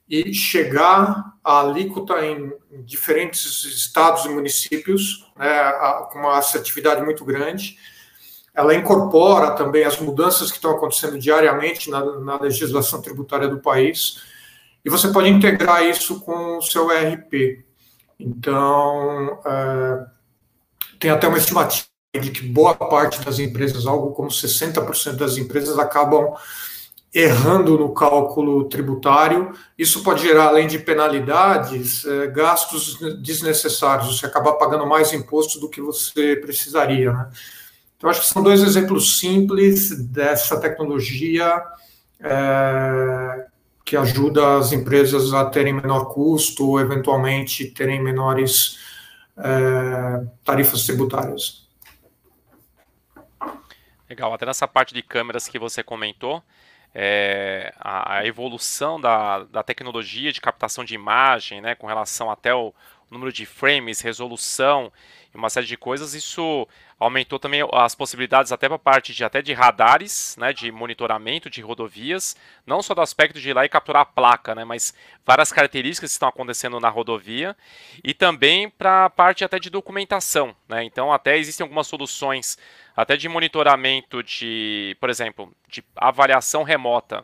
e chegar a alíquota em diferentes estados e municípios, né, com uma assertividade muito grande. Ela incorpora também as mudanças que estão acontecendo diariamente na, na legislação tributária do país, e você pode integrar isso com o seu ERP. Então, é, tem até uma estimativa de que boa parte das empresas, algo como 60% das empresas, acabam errando no cálculo tributário, isso pode gerar, além de penalidades, é, gastos desnecessários, você acabar pagando mais imposto do que você precisaria. Né? Então, acho que são dois exemplos simples dessa tecnologia é, que ajuda as empresas a terem menor custo ou, eventualmente, terem menores é, tarifas tributárias. Legal, até nessa parte de câmeras que você comentou, é, a, a, evolução da, da tecnologia de captação de imagem, né, com relação até o número de frames, resolução e uma série de coisas, isso aumentou também as possibilidades até para a parte de até de radares, né, de monitoramento de rodovias, não só do aspecto de ir lá e capturar a placa, né, mas várias características que estão acontecendo na rodovia e também para a parte até de documentação, né, então até existem algumas soluções até de monitoramento de, por exemplo, de avaliação remota.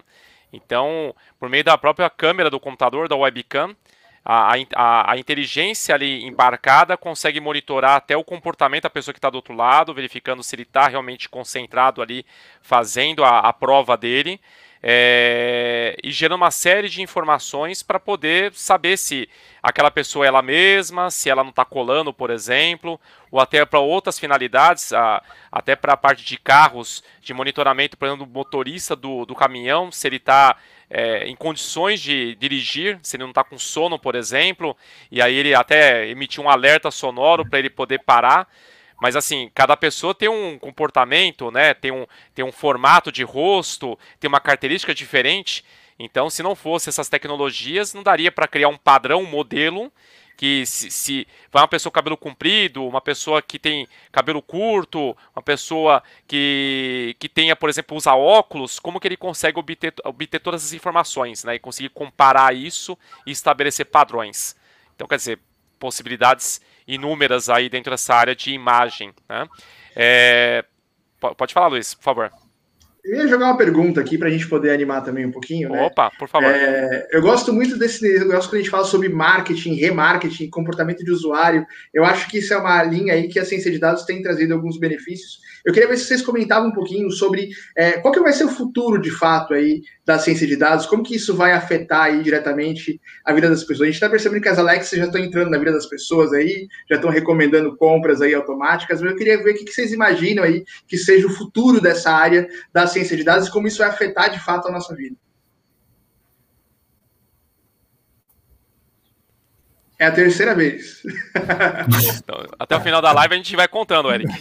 Então, por meio da própria câmera do computador, da webcam, a, a, a, inteligência ali embarcada consegue monitorar até o comportamento da pessoa que está do outro lado, verificando se ele está realmente concentrado ali fazendo a, a prova dele. É, e gerando uma série de informações para poder saber se aquela pessoa é ela mesma, se ela não está colando, por exemplo, ou até para outras finalidades, a, até para a parte de carros, de monitoramento, por exemplo, do motorista do, do caminhão, se ele está é, em condições de dirigir, se ele não está com sono, por exemplo, e aí ele até emitir um alerta sonoro para ele poder parar. Mas assim, cada pessoa tem um comportamento, né? Tem um, tem um formato de rosto, tem uma característica diferente. Então, se não fosse essas tecnologias, não daria para criar um padrão, um modelo que se, se, vai uma pessoa com cabelo comprido, uma pessoa que tem cabelo curto, uma pessoa que, que tenha, por exemplo, usa óculos, como que ele consegue obter, obter todas as informações, né? E conseguir comparar isso e estabelecer padrões. Então, quer dizer, possibilidades inúmeras aí dentro dessa área de imagem, né? É, pode falar, Luiz, por favor. Eu ia jogar uma pergunta aqui para a gente poder animar também um pouquinho. Né? Opa, por favor. É, eu gosto muito desse negócio quando a gente fala sobre marketing, remarketing, comportamento de usuário. Eu acho que isso é uma linha aí que a ciência de dados tem trazido alguns benefícios. Eu queria ver se vocês comentavam um pouquinho sobre é, qual que vai ser o futuro de fato aí da ciência de dados, como que isso vai afetar aí diretamente a vida das pessoas. A gente está percebendo que as Alexas já estão entrando na vida das pessoas aí, já estão recomendando compras aí automáticas, mas eu queria ver o que vocês imaginam aí que seja o futuro dessa área da ciência de dados e como isso vai afetar de fato a nossa vida. É a terceira vez. Então, até o final da live a gente vai contando, Eric.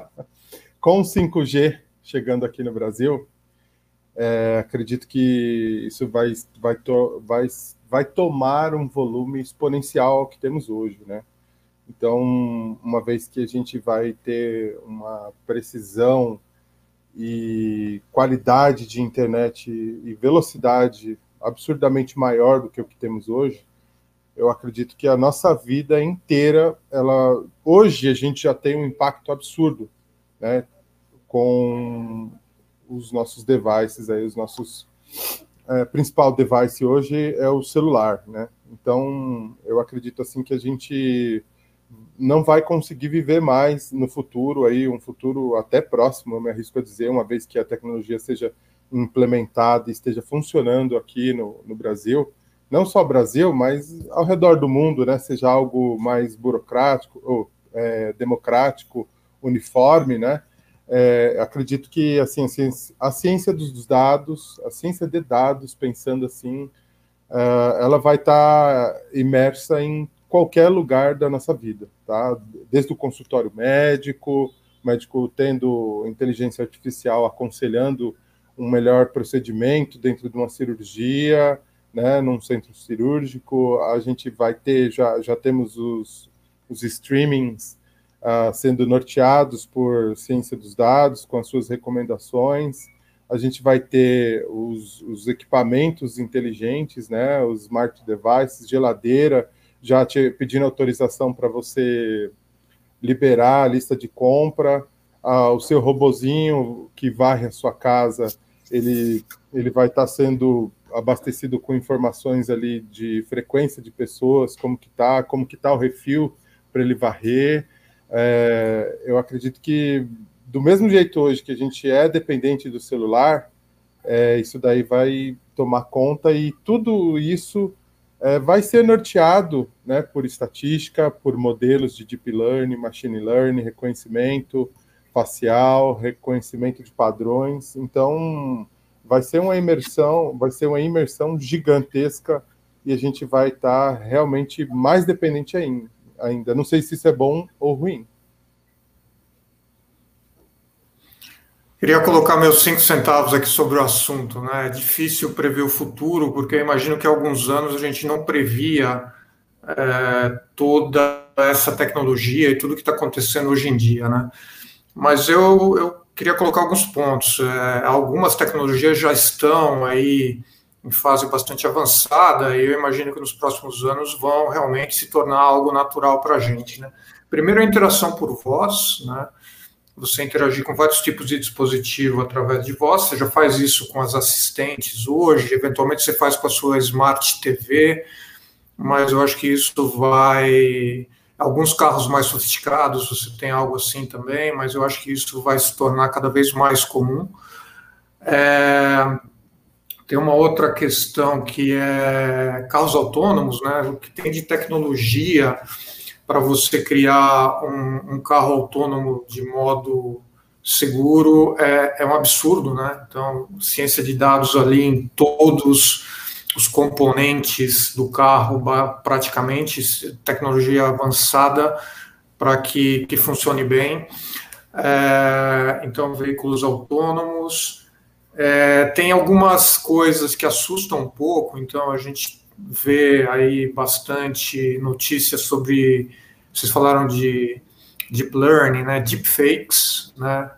Com 5G chegando aqui no Brasil, é, acredito que isso vai, vai, to, vai, vai tomar um volume exponencial que temos hoje, né? Então, uma vez que a gente vai ter uma precisão e qualidade de internet e velocidade absurdamente maior do que o que temos hoje, eu acredito que a nossa vida inteira, ela hoje a gente já tem um impacto absurdo, né, com os nossos devices aí, os nossos é, principal device hoje é o celular, né? Então, eu acredito assim que a gente não vai conseguir viver mais no futuro aí, um futuro até próximo, eu me arrisco a dizer, uma vez que a tecnologia seja implementada e esteja funcionando aqui no, no Brasil, não só Brasil, mas ao redor do mundo, né? Seja algo mais burocrático ou é, democrático, uniforme, né? É, acredito que a, ciência, a ciência dos dados, a ciência de dados, pensando assim, uh, ela vai estar tá imersa em qualquer lugar da nossa vida, tá? Desde o consultório médico, médico tendo inteligência artificial aconselhando um melhor procedimento dentro de uma cirurgia, né, num centro cirúrgico, a gente vai ter, já, já temos os, os streamings uh, sendo norteados por ciência dos dados, com as suas recomendações. A gente vai ter os, os equipamentos inteligentes, né, os smart devices, geladeira, já te pedindo autorização para você liberar a lista de compra, uh, o seu robozinho que varre a sua casa, ele, ele vai estar tá sendo abastecido com informações ali de frequência de pessoas, como que tá, como que tá o refil para ele varrer, é, eu acredito que, do mesmo jeito hoje que a gente é dependente do celular, é, isso daí vai tomar conta e tudo isso é, vai ser norteado né, por estatística, por modelos de deep learning, machine learning, reconhecimento facial, reconhecimento de padrões. Então, vai ser uma imersão, vai ser uma imersão gigantesca e a gente vai estar tá realmente mais dependente ainda. Não sei se isso é bom ou ruim. Queria colocar meus cinco centavos aqui sobre o assunto. Né? É difícil prever o futuro, porque eu imagino que há alguns anos a gente não previa é, toda essa tecnologia e tudo que está acontecendo hoje em dia. Né? Mas eu, eu queria colocar alguns pontos. É, algumas tecnologias já estão aí em fase bastante avançada e eu imagino que nos próximos anos vão realmente se tornar algo natural para a gente. Né? Primeiro, a interação por voz, né? Você interagir com vários tipos de dispositivo através de voz, você já faz isso com as assistentes hoje, eventualmente você faz com a sua Smart TV, mas eu acho que isso vai. Alguns carros mais sofisticados você tem algo assim também, mas eu acho que isso vai se tornar cada vez mais comum. É, tem uma outra questão que é carros autônomos, né? O que tem de tecnologia para você criar um, um, carro autônomo de modo seguro é, é, um absurdo, né? Então, ciência de dados ali em todos os componentes do carro, praticamente, tecnologia avançada para que, que funcione bem. É, então, veículos autônomos, é, tem algumas coisas que assustam um pouco, então a gente vê aí bastante notícias sobre. Vocês falaram de deep learning, né? Deepfakes, né?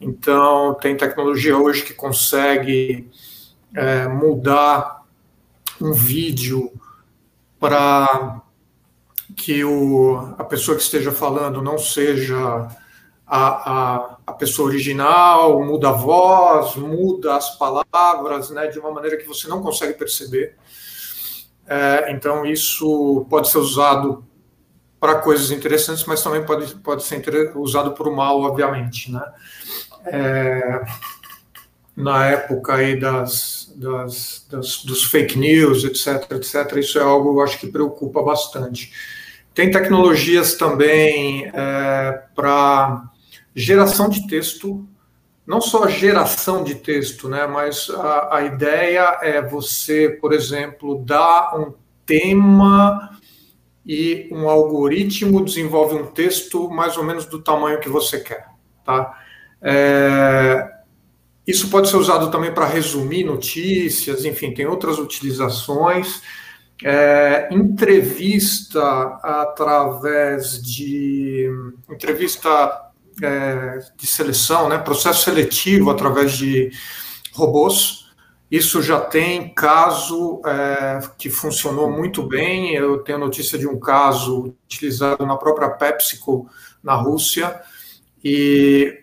Então tem tecnologia hoje que consegue é, mudar um vídeo para que o, a pessoa que esteja falando não seja a, a, a, pessoa original, muda a voz, muda as palavras, né, de uma maneira que você não consegue perceber. É, então, isso pode ser usado para coisas interessantes, mas também pode, pode ser usado para o mal, obviamente. Né? É, na época aí das, das, das, dos fake news, etc., etc., isso é algo, eu acho que preocupa bastante. Tem tecnologias também é, para geração de texto, não só geração de texto, né, mas a, a ideia é você, por exemplo, dar um tema e um algoritmo desenvolve um texto mais ou menos do tamanho que você quer, tá? É, isso pode ser usado também para resumir notícias, enfim, tem outras utilizações. é, entrevista através de entrevista é, de seleção, né, processo seletivo através de robôs. Isso já tem caso é, que funcionou muito bem. Eu tenho notícia de um caso utilizado na própria PepsiCo na Rússia e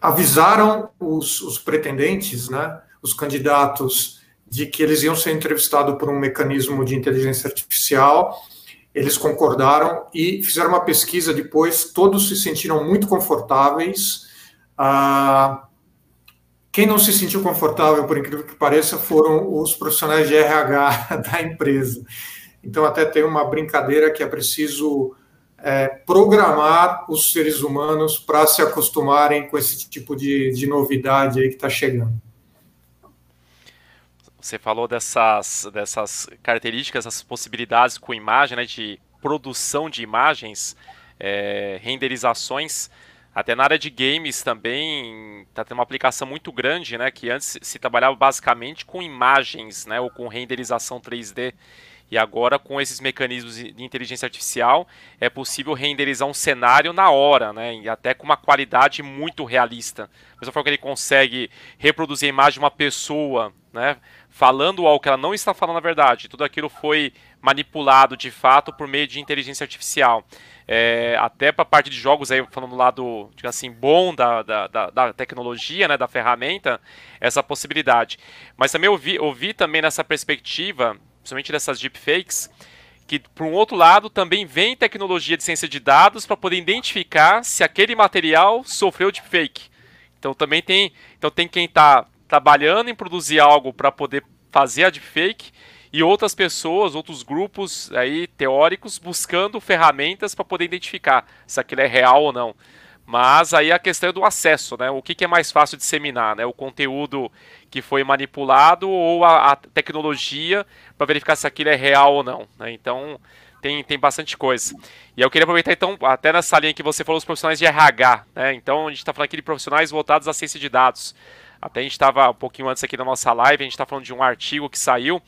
avisaram os, os pretendentes, né, os candidatos, de que eles iam ser entrevistados por um mecanismo de inteligência artificial eles concordaram e fizeram uma pesquisa depois, todos se sentiram muito confortáveis. Ah, quem não se sentiu confortável, por incrível que pareça, foram os profissionais de RH da empresa. Então, até tem uma brincadeira que é preciso é, programar os seres humanos para se acostumarem com esse tipo de, de novidade aí que está chegando. Você falou dessas, dessas características, essas possibilidades com imagem, né, de produção de imagens, é, renderizações. Até na área de games também está tendo uma aplicação muito grande, né? Que antes se trabalhava basicamente com imagens, né? Ou com renderização 3D. E agora, com esses mecanismos de inteligência artificial, é possível renderizar um cenário na hora, né? E até com uma qualidade muito realista. Mesma forma que ele consegue reproduzir a imagem de uma pessoa, né? Falando algo que ela não está falando a verdade. Tudo aquilo foi manipulado de fato por meio de inteligência artificial. É, até para a parte de jogos, aí, falando do lado assim, bom da, da, da, da, tecnologia, né, da ferramenta, essa possibilidade. Mas também ouvi, ouvi também nessa perspectiva, principalmente dessas deepfakes, que por um outro lado também vem tecnologia de ciência de dados para poder identificar se aquele material sofreu deepfake. Então também tem, então tem quem está trabalhando em produzir algo para poder fazer a deepfake e outras pessoas, outros grupos aí teóricos buscando ferramentas para poder identificar se aquilo é real ou não. Mas aí a questão é do acesso, né? O que, que é mais fácil disseminar, né? O conteúdo que foi manipulado ou a, a tecnologia para verificar se aquilo é real ou não. Né? Então tem, tem bastante coisa. E eu queria aproveitar então, até nessa linha que você falou, os profissionais de RH, né? Então a gente está falando aqui de profissionais voltados à ciência de dados. Até a gente estava um pouquinho antes aqui na nossa live, a gente está falando de um artigo que saiu,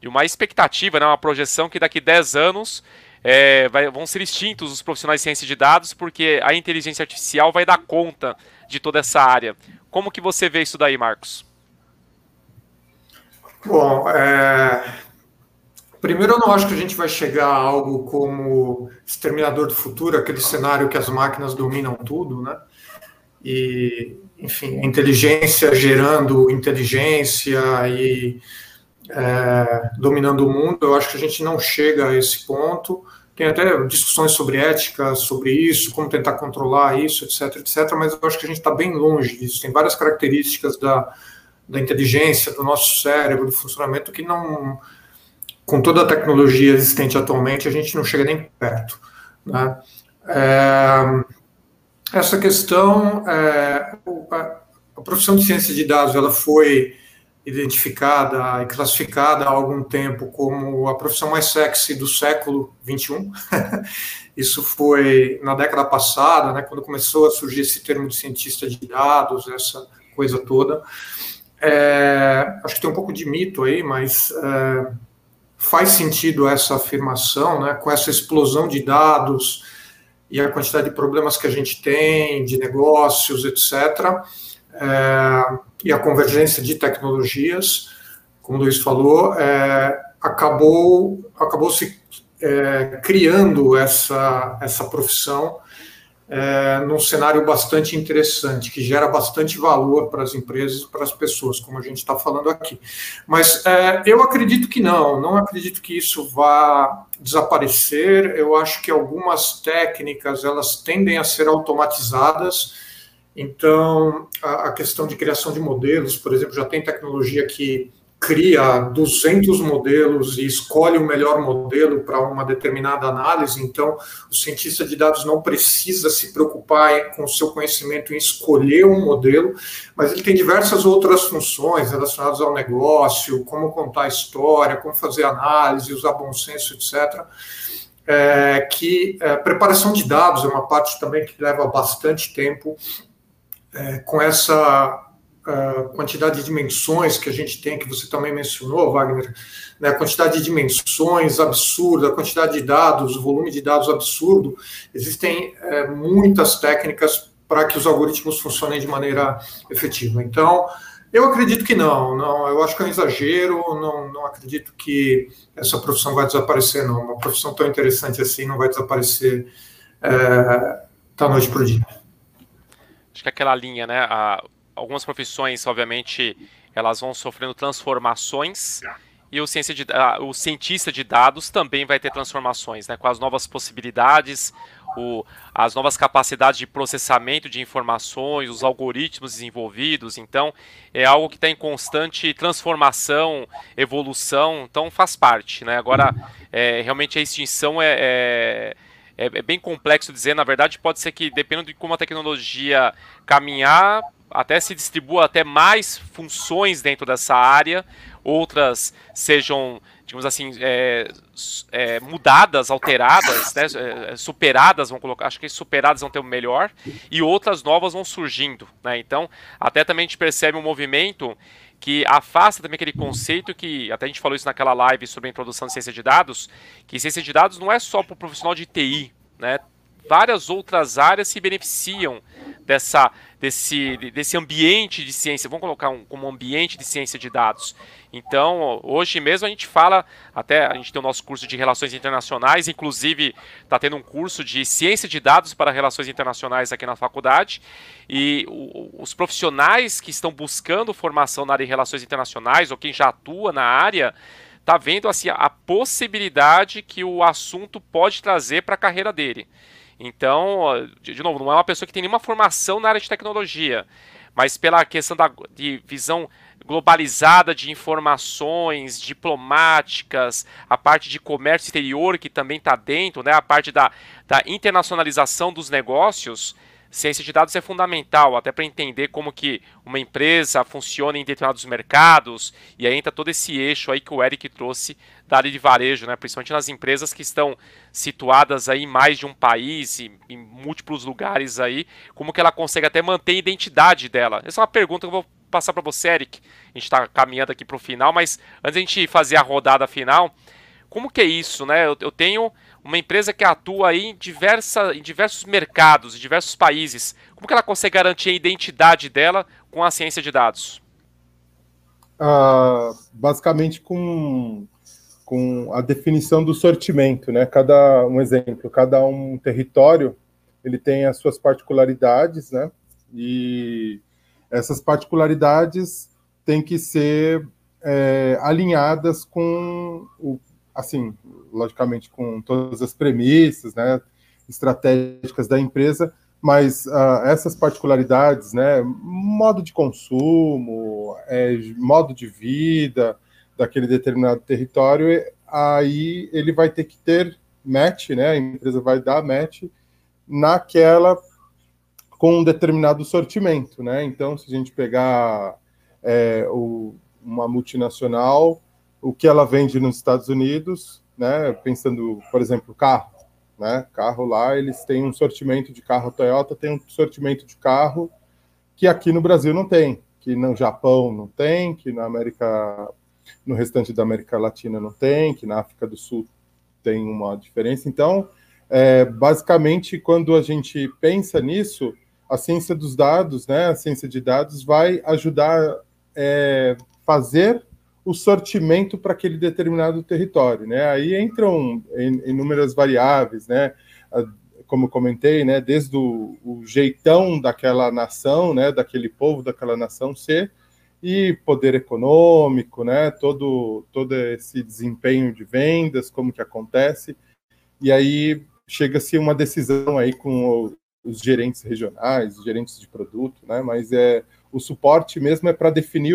de uma expectativa, né, uma projeção que daqui 10 anos é, vai, vão ser extintos os profissionais de ciência de dados, porque a inteligência artificial vai dar conta de toda essa área. Como que você vê isso daí, Marcos? Bom, é... primeiro eu não acho que a gente vai chegar a algo como Exterminador do Futuro, aquele cenário que as máquinas dominam tudo, né? E enfim, inteligência gerando inteligência e é, dominando o mundo, eu acho que a gente não chega a esse ponto. Tem até discussões sobre ética, sobre isso, como tentar controlar isso, etc, etc, mas eu acho que a gente está bem longe disso. Tem várias características da, da inteligência, do nosso cérebro, do funcionamento, que não, com toda a tecnologia existente atualmente, a gente não chega nem perto. Né? É, essa questão, é, a profissão de ciência de dados, ela foi identificada e classificada há algum tempo como a profissão mais sexy do século 21. Isso foi na década passada, né, quando começou a surgir esse termo de cientista de dados, essa coisa toda. É, acho que tem um pouco de mito aí, mas é, faz sentido essa afirmação, né, com essa explosão de dados, e a quantidade de problemas que a gente tem, de negócios, etc., é, e a convergência de tecnologias, como o Luiz falou, é, acabou, acabou se é, criando essa, essa profissão é, num cenário bastante interessante, que gera bastante valor para as empresas e para as pessoas, como a gente está falando aqui. Mas é, eu acredito que não, não acredito que isso vá desaparecer. Eu acho que algumas técnicas elas tendem a ser automatizadas. Então, a, a questão de criação de modelos, por exemplo, já tem tecnologia que cria 200 modelos e escolhe o melhor modelo para uma determinada análise, então o cientista de dados não precisa se preocupar com o seu conhecimento em escolher um modelo, mas ele tem diversas outras funções relacionadas ao negócio, como contar a história, como fazer análise, usar bom senso, etc. É, que é, preparação de dados é uma parte também que leva bastante tempo é, com essa quantidade de dimensões que a gente tem, que você também mencionou, Wagner, né, a quantidade de dimensões absurda, a quantidade de dados, o volume de dados absurdo, existem é, muitas técnicas para que os algoritmos funcionem de maneira efetiva. Então, eu acredito que não, não, eu acho que é um exagero, não, não acredito que essa profissão vai desaparecer, não. Uma profissão tão interessante assim não vai desaparecer é, da noite para o dia. Acho que aquela linha, né? A, algumas profissões, obviamente, elas vão sofrendo transformações e o, ciência de, o cientista de dados também vai ter transformações, né, com as novas possibilidades, o, as novas capacidades de processamento de informações, os algoritmos desenvolvidos. Então, é algo que está em constante transformação, evolução, então faz parte. Né? Agora, é, realmente a extinção é, é é, é, bem complexo dizer, na verdade, pode ser que, dependendo de como a tecnologia caminhar, até se distribua até mais funções dentro dessa área, outras sejam, digamos assim, é, é, mudadas, alteradas, né, é, superadas, vão colocar, acho que superadas vão ter o melhor, e outras novas vão surgindo. Né? Então, até também a gente percebe um movimento que afasta também aquele conceito que, até a gente falou isso naquela live sobre a introdução de ciência de dados, que ciência de dados não é só para o profissional de TI, né? Várias outras áreas se beneficiam dessa, desse, desse ambiente de ciência, vamos colocar um, como ambiente de ciência de dados. Então, hoje mesmo a gente fala, até a gente tem o nosso curso de Relações Internacionais, inclusive está tendo um curso de Ciência de Dados para Relações Internacionais aqui na faculdade, e o, os profissionais que estão buscando formação na área de Relações Internacionais, ou quem já atua na área, está vendo assim, a possibilidade que o assunto pode trazer para a carreira dele. Então, de novo, não é uma pessoa que tem nenhuma formação na área de tecnologia, mas pela questão da, de visão globalizada de informações diplomáticas, a parte de comércio exterior que também está dentro, né, a parte da, da internacionalização dos negócios, ciência de dados é fundamental, até para entender como que uma empresa funciona em determinados mercados, e aí entra todo esse eixo aí que o Eric trouxe da área de varejo, né, principalmente nas empresas que estão situadas aí em mais de um país, em, em múltiplos lugares aí, como que ela consegue até manter a identidade dela. Essa é uma pergunta que eu vou passar para você, Eric. A gente está caminhando aqui para o final, mas antes a gente fazer a rodada final, como que é isso, né? Eu, eu tenho uma empresa que atua aí em, diversa, em diversos mercados, em diversos países. Como que ela consegue garantir a identidade dela com a ciência de dados? Ah, basicamente com, com a definição do sortimento, né? Cada um exemplo, cada um território ele tem as suas particularidades, né? E essas particularidades têm que ser é, alinhadas com o assim, logicamente com todas as premissas, né, estratégicas da empresa, mas uh, essas particularidades, né, modo de consumo, é, modo de vida daquele determinado território, aí ele vai ter que ter match, né, a empresa vai dar match naquela com um determinado sortimento, né? Então, se a gente pegar é, o, uma multinacional o que ela vende nos Estados Unidos, né? Pensando, por exemplo, carro, né? Carro lá, eles têm um sortimento de carro Toyota, tem um sortimento de carro que aqui no Brasil não tem, que no Japão não tem, que na América, no restante da América Latina não tem, que na África do Sul tem uma diferença. Então, é, basicamente, quando a gente pensa nisso, a ciência dos dados, né, a ciência de dados vai ajudar é, fazer o sortimento para aquele determinado território, né? Aí entram inúmeras variáveis, né? Como comentei, né? Desde o, o jeitão daquela nação, né? Daquele povo, daquela nação ser e poder econômico, né? Todo todo esse desempenho de vendas, como que acontece e aí chega-se uma decisão aí com os gerentes regionais, os gerentes de produto, né? Mas é o suporte mesmo é para definir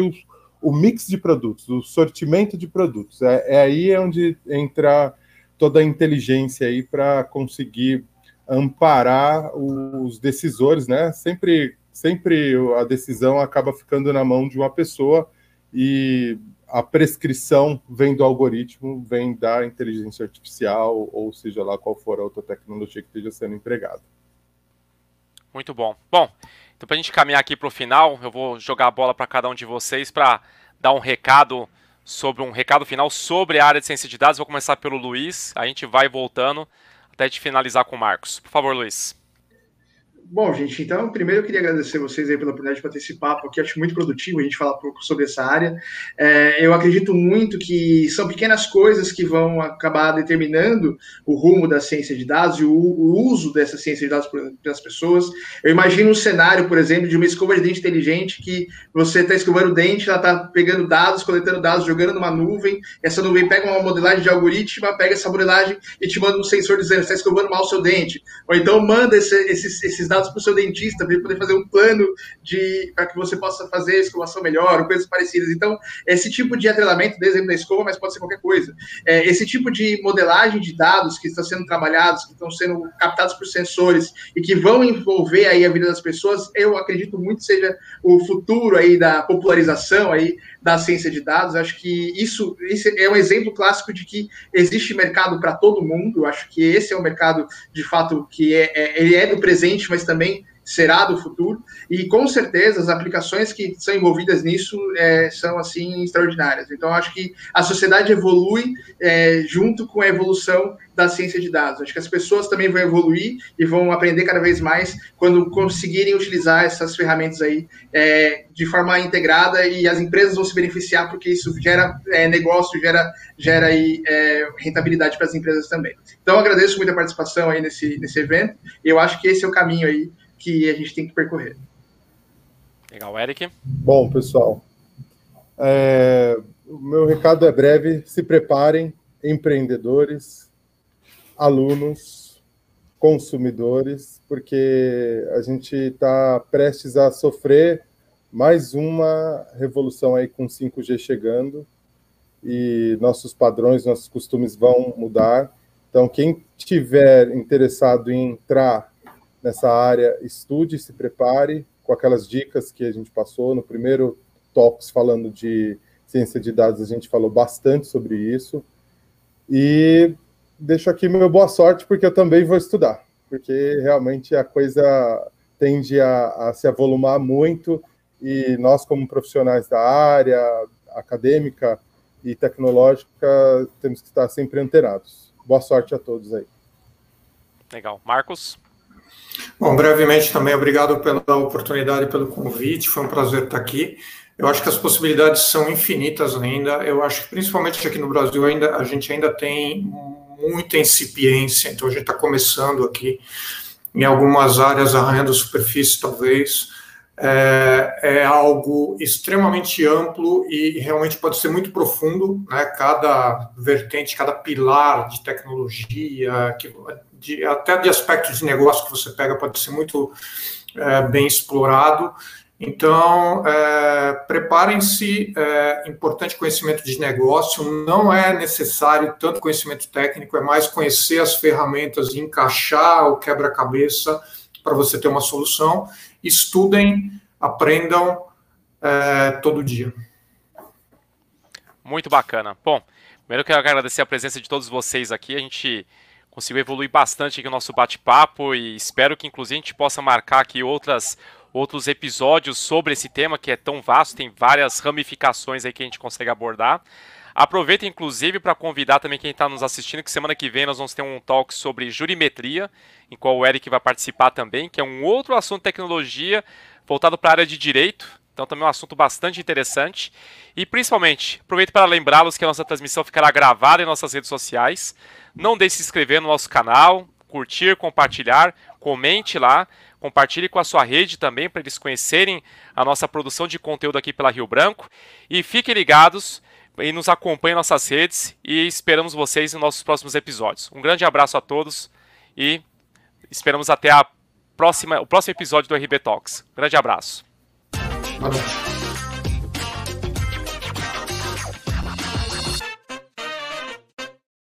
o mix de produtos, o sortimento de produtos. É, é aí onde entra toda a inteligência aí para conseguir amparar os decisores, né? Sempre, sempre a decisão acaba ficando na mão de uma pessoa e a prescrição vem do algoritmo, vem da inteligência artificial, ou seja lá qual for a outra tecnologia que esteja sendo empregada. Muito bom. Bom, então para a gente caminhar aqui para o final, eu vou jogar a bola para cada um de vocês para dar um recado sobre um recado final sobre a área de ciência de dados. Vou começar pelo Luiz, a gente vai voltando até de finalizar com o Marcos. Por favor, Luiz. Bom, gente, então, primeiro eu queria agradecer vocês aí pela oportunidade de participar, porque acho muito produtivo a gente falar pouco sobre essa área. É, eu acredito muito que são pequenas coisas que vão acabar determinando o rumo da ciência de dados e o, o uso dessa ciência de dados pelas pessoas. Eu imagino um cenário, por exemplo, de uma escova de dente inteligente que você está escovando o dente, ela está pegando dados, coletando dados, jogando numa nuvem, essa nuvem pega uma modelagem de algoritmo, pega essa modelagem e te manda um sensor dizendo está escovando mal o seu dente. Ou então manda esse, esses dados dados para o seu dentista, para ele poder fazer um plano de para que você possa fazer escovação melhor, coisas parecidas. Então, esse tipo de atrelamento, exemplo da escova, mas pode ser qualquer coisa. É, esse tipo de modelagem de dados que estão sendo trabalhados, que estão sendo captados por sensores e que vão envolver aí a vida das pessoas, eu acredito muito seja o futuro aí da popularização aí da ciência de dados. Acho que isso, é um exemplo clássico de que existe mercado para todo mundo. Acho que esse é um mercado, de fato, que é, é, ele é do presente, mas também será do futuro. E com certeza as aplicações que são envolvidas nisso é, são assim extraordinárias. Então acho que a sociedade evolui é, junto com a evolução da ciência de dados. Acho que as pessoas também vão evoluir e vão aprender cada vez mais quando conseguirem utilizar essas ferramentas aí é, de forma integrada e as empresas vão se beneficiar porque isso gera é, negócio, gera, gera aí, é, rentabilidade para as empresas também. Então agradeço muito a participação aí nesse, nesse evento eu acho que esse é o caminho aí que a gente tem que percorrer. Legal, Eric. Bom, pessoal, é, o meu recado é breve. Se preparem, empreendedores, alunos, consumidores, porque a gente está prestes a sofrer mais uma revolução aí com 5G chegando e nossos padrões, nossos costumes vão mudar. Então, quem tiver interessado em entrar nessa área, estude, se prepare com aquelas dicas que a gente passou no primeiro Talks falando de ciência de dados, a gente falou bastante sobre isso. E deixo aqui meu boa sorte, porque eu também vou estudar, porque realmente a coisa tende a, a se avolumar muito e nós, como profissionais da área acadêmica e tecnológica, temos que estar sempre antenados. Boa sorte a todos aí. Legal. Marcos? Bom, brevemente também, obrigado pela oportunidade, pelo convite, foi um prazer estar aqui. Eu acho que as possibilidades são infinitas ainda. Eu acho que principalmente aqui no Brasil ainda a gente ainda tem muita incipiência, então a gente está começando aqui em algumas áreas arranhando superfície talvez. É, é, algo extremamente amplo e realmente pode ser muito profundo, né? Cada vertente, cada pilar de tecnologia, que de, até de aspectos de negócio que você pega pode ser muito é, bem explorado. Então, é, preparem-se, é importante conhecimento de negócio, não é necessário tanto conhecimento técnico, é mais conhecer as ferramentas e encaixar o quebra-cabeça para você ter uma solução. Estudem, aprendam é, todo dia. Muito bacana. Bom, primeiro quero agradecer a presença de todos vocês aqui. A gente conseguiu evoluir bastante aqui o nosso bate-papo e espero que inclusive a gente possa marcar aqui outras outros episódios sobre esse tema que é tão vasto, tem várias ramificações aí que a gente consegue abordar. Aproveita inclusive para convidar também quem está nos assistindo que semana que vem nós vamos ter um talk sobre jurimetria, em qual o Eric vai participar também, que é um outro assunto de tecnologia voltado para a área de direito. Então também é um assunto bastante interessante. E principalmente, aproveito para lembrá-los que a nossa transmissão ficará gravada em nossas redes sociais. Não deixe de se inscrever no nosso canal, curtir, compartilhar, comente lá, compartilhe com a sua rede também para eles conhecerem a nossa produção de conteúdo aqui pela Rio Branco e fiquem ligados e nos acompanhem em nossas redes e esperamos vocês nos nossos próximos episódios. Um grande abraço a todos e esperamos até a próxima, o próximo episódio do RB Talks. Grande abraço.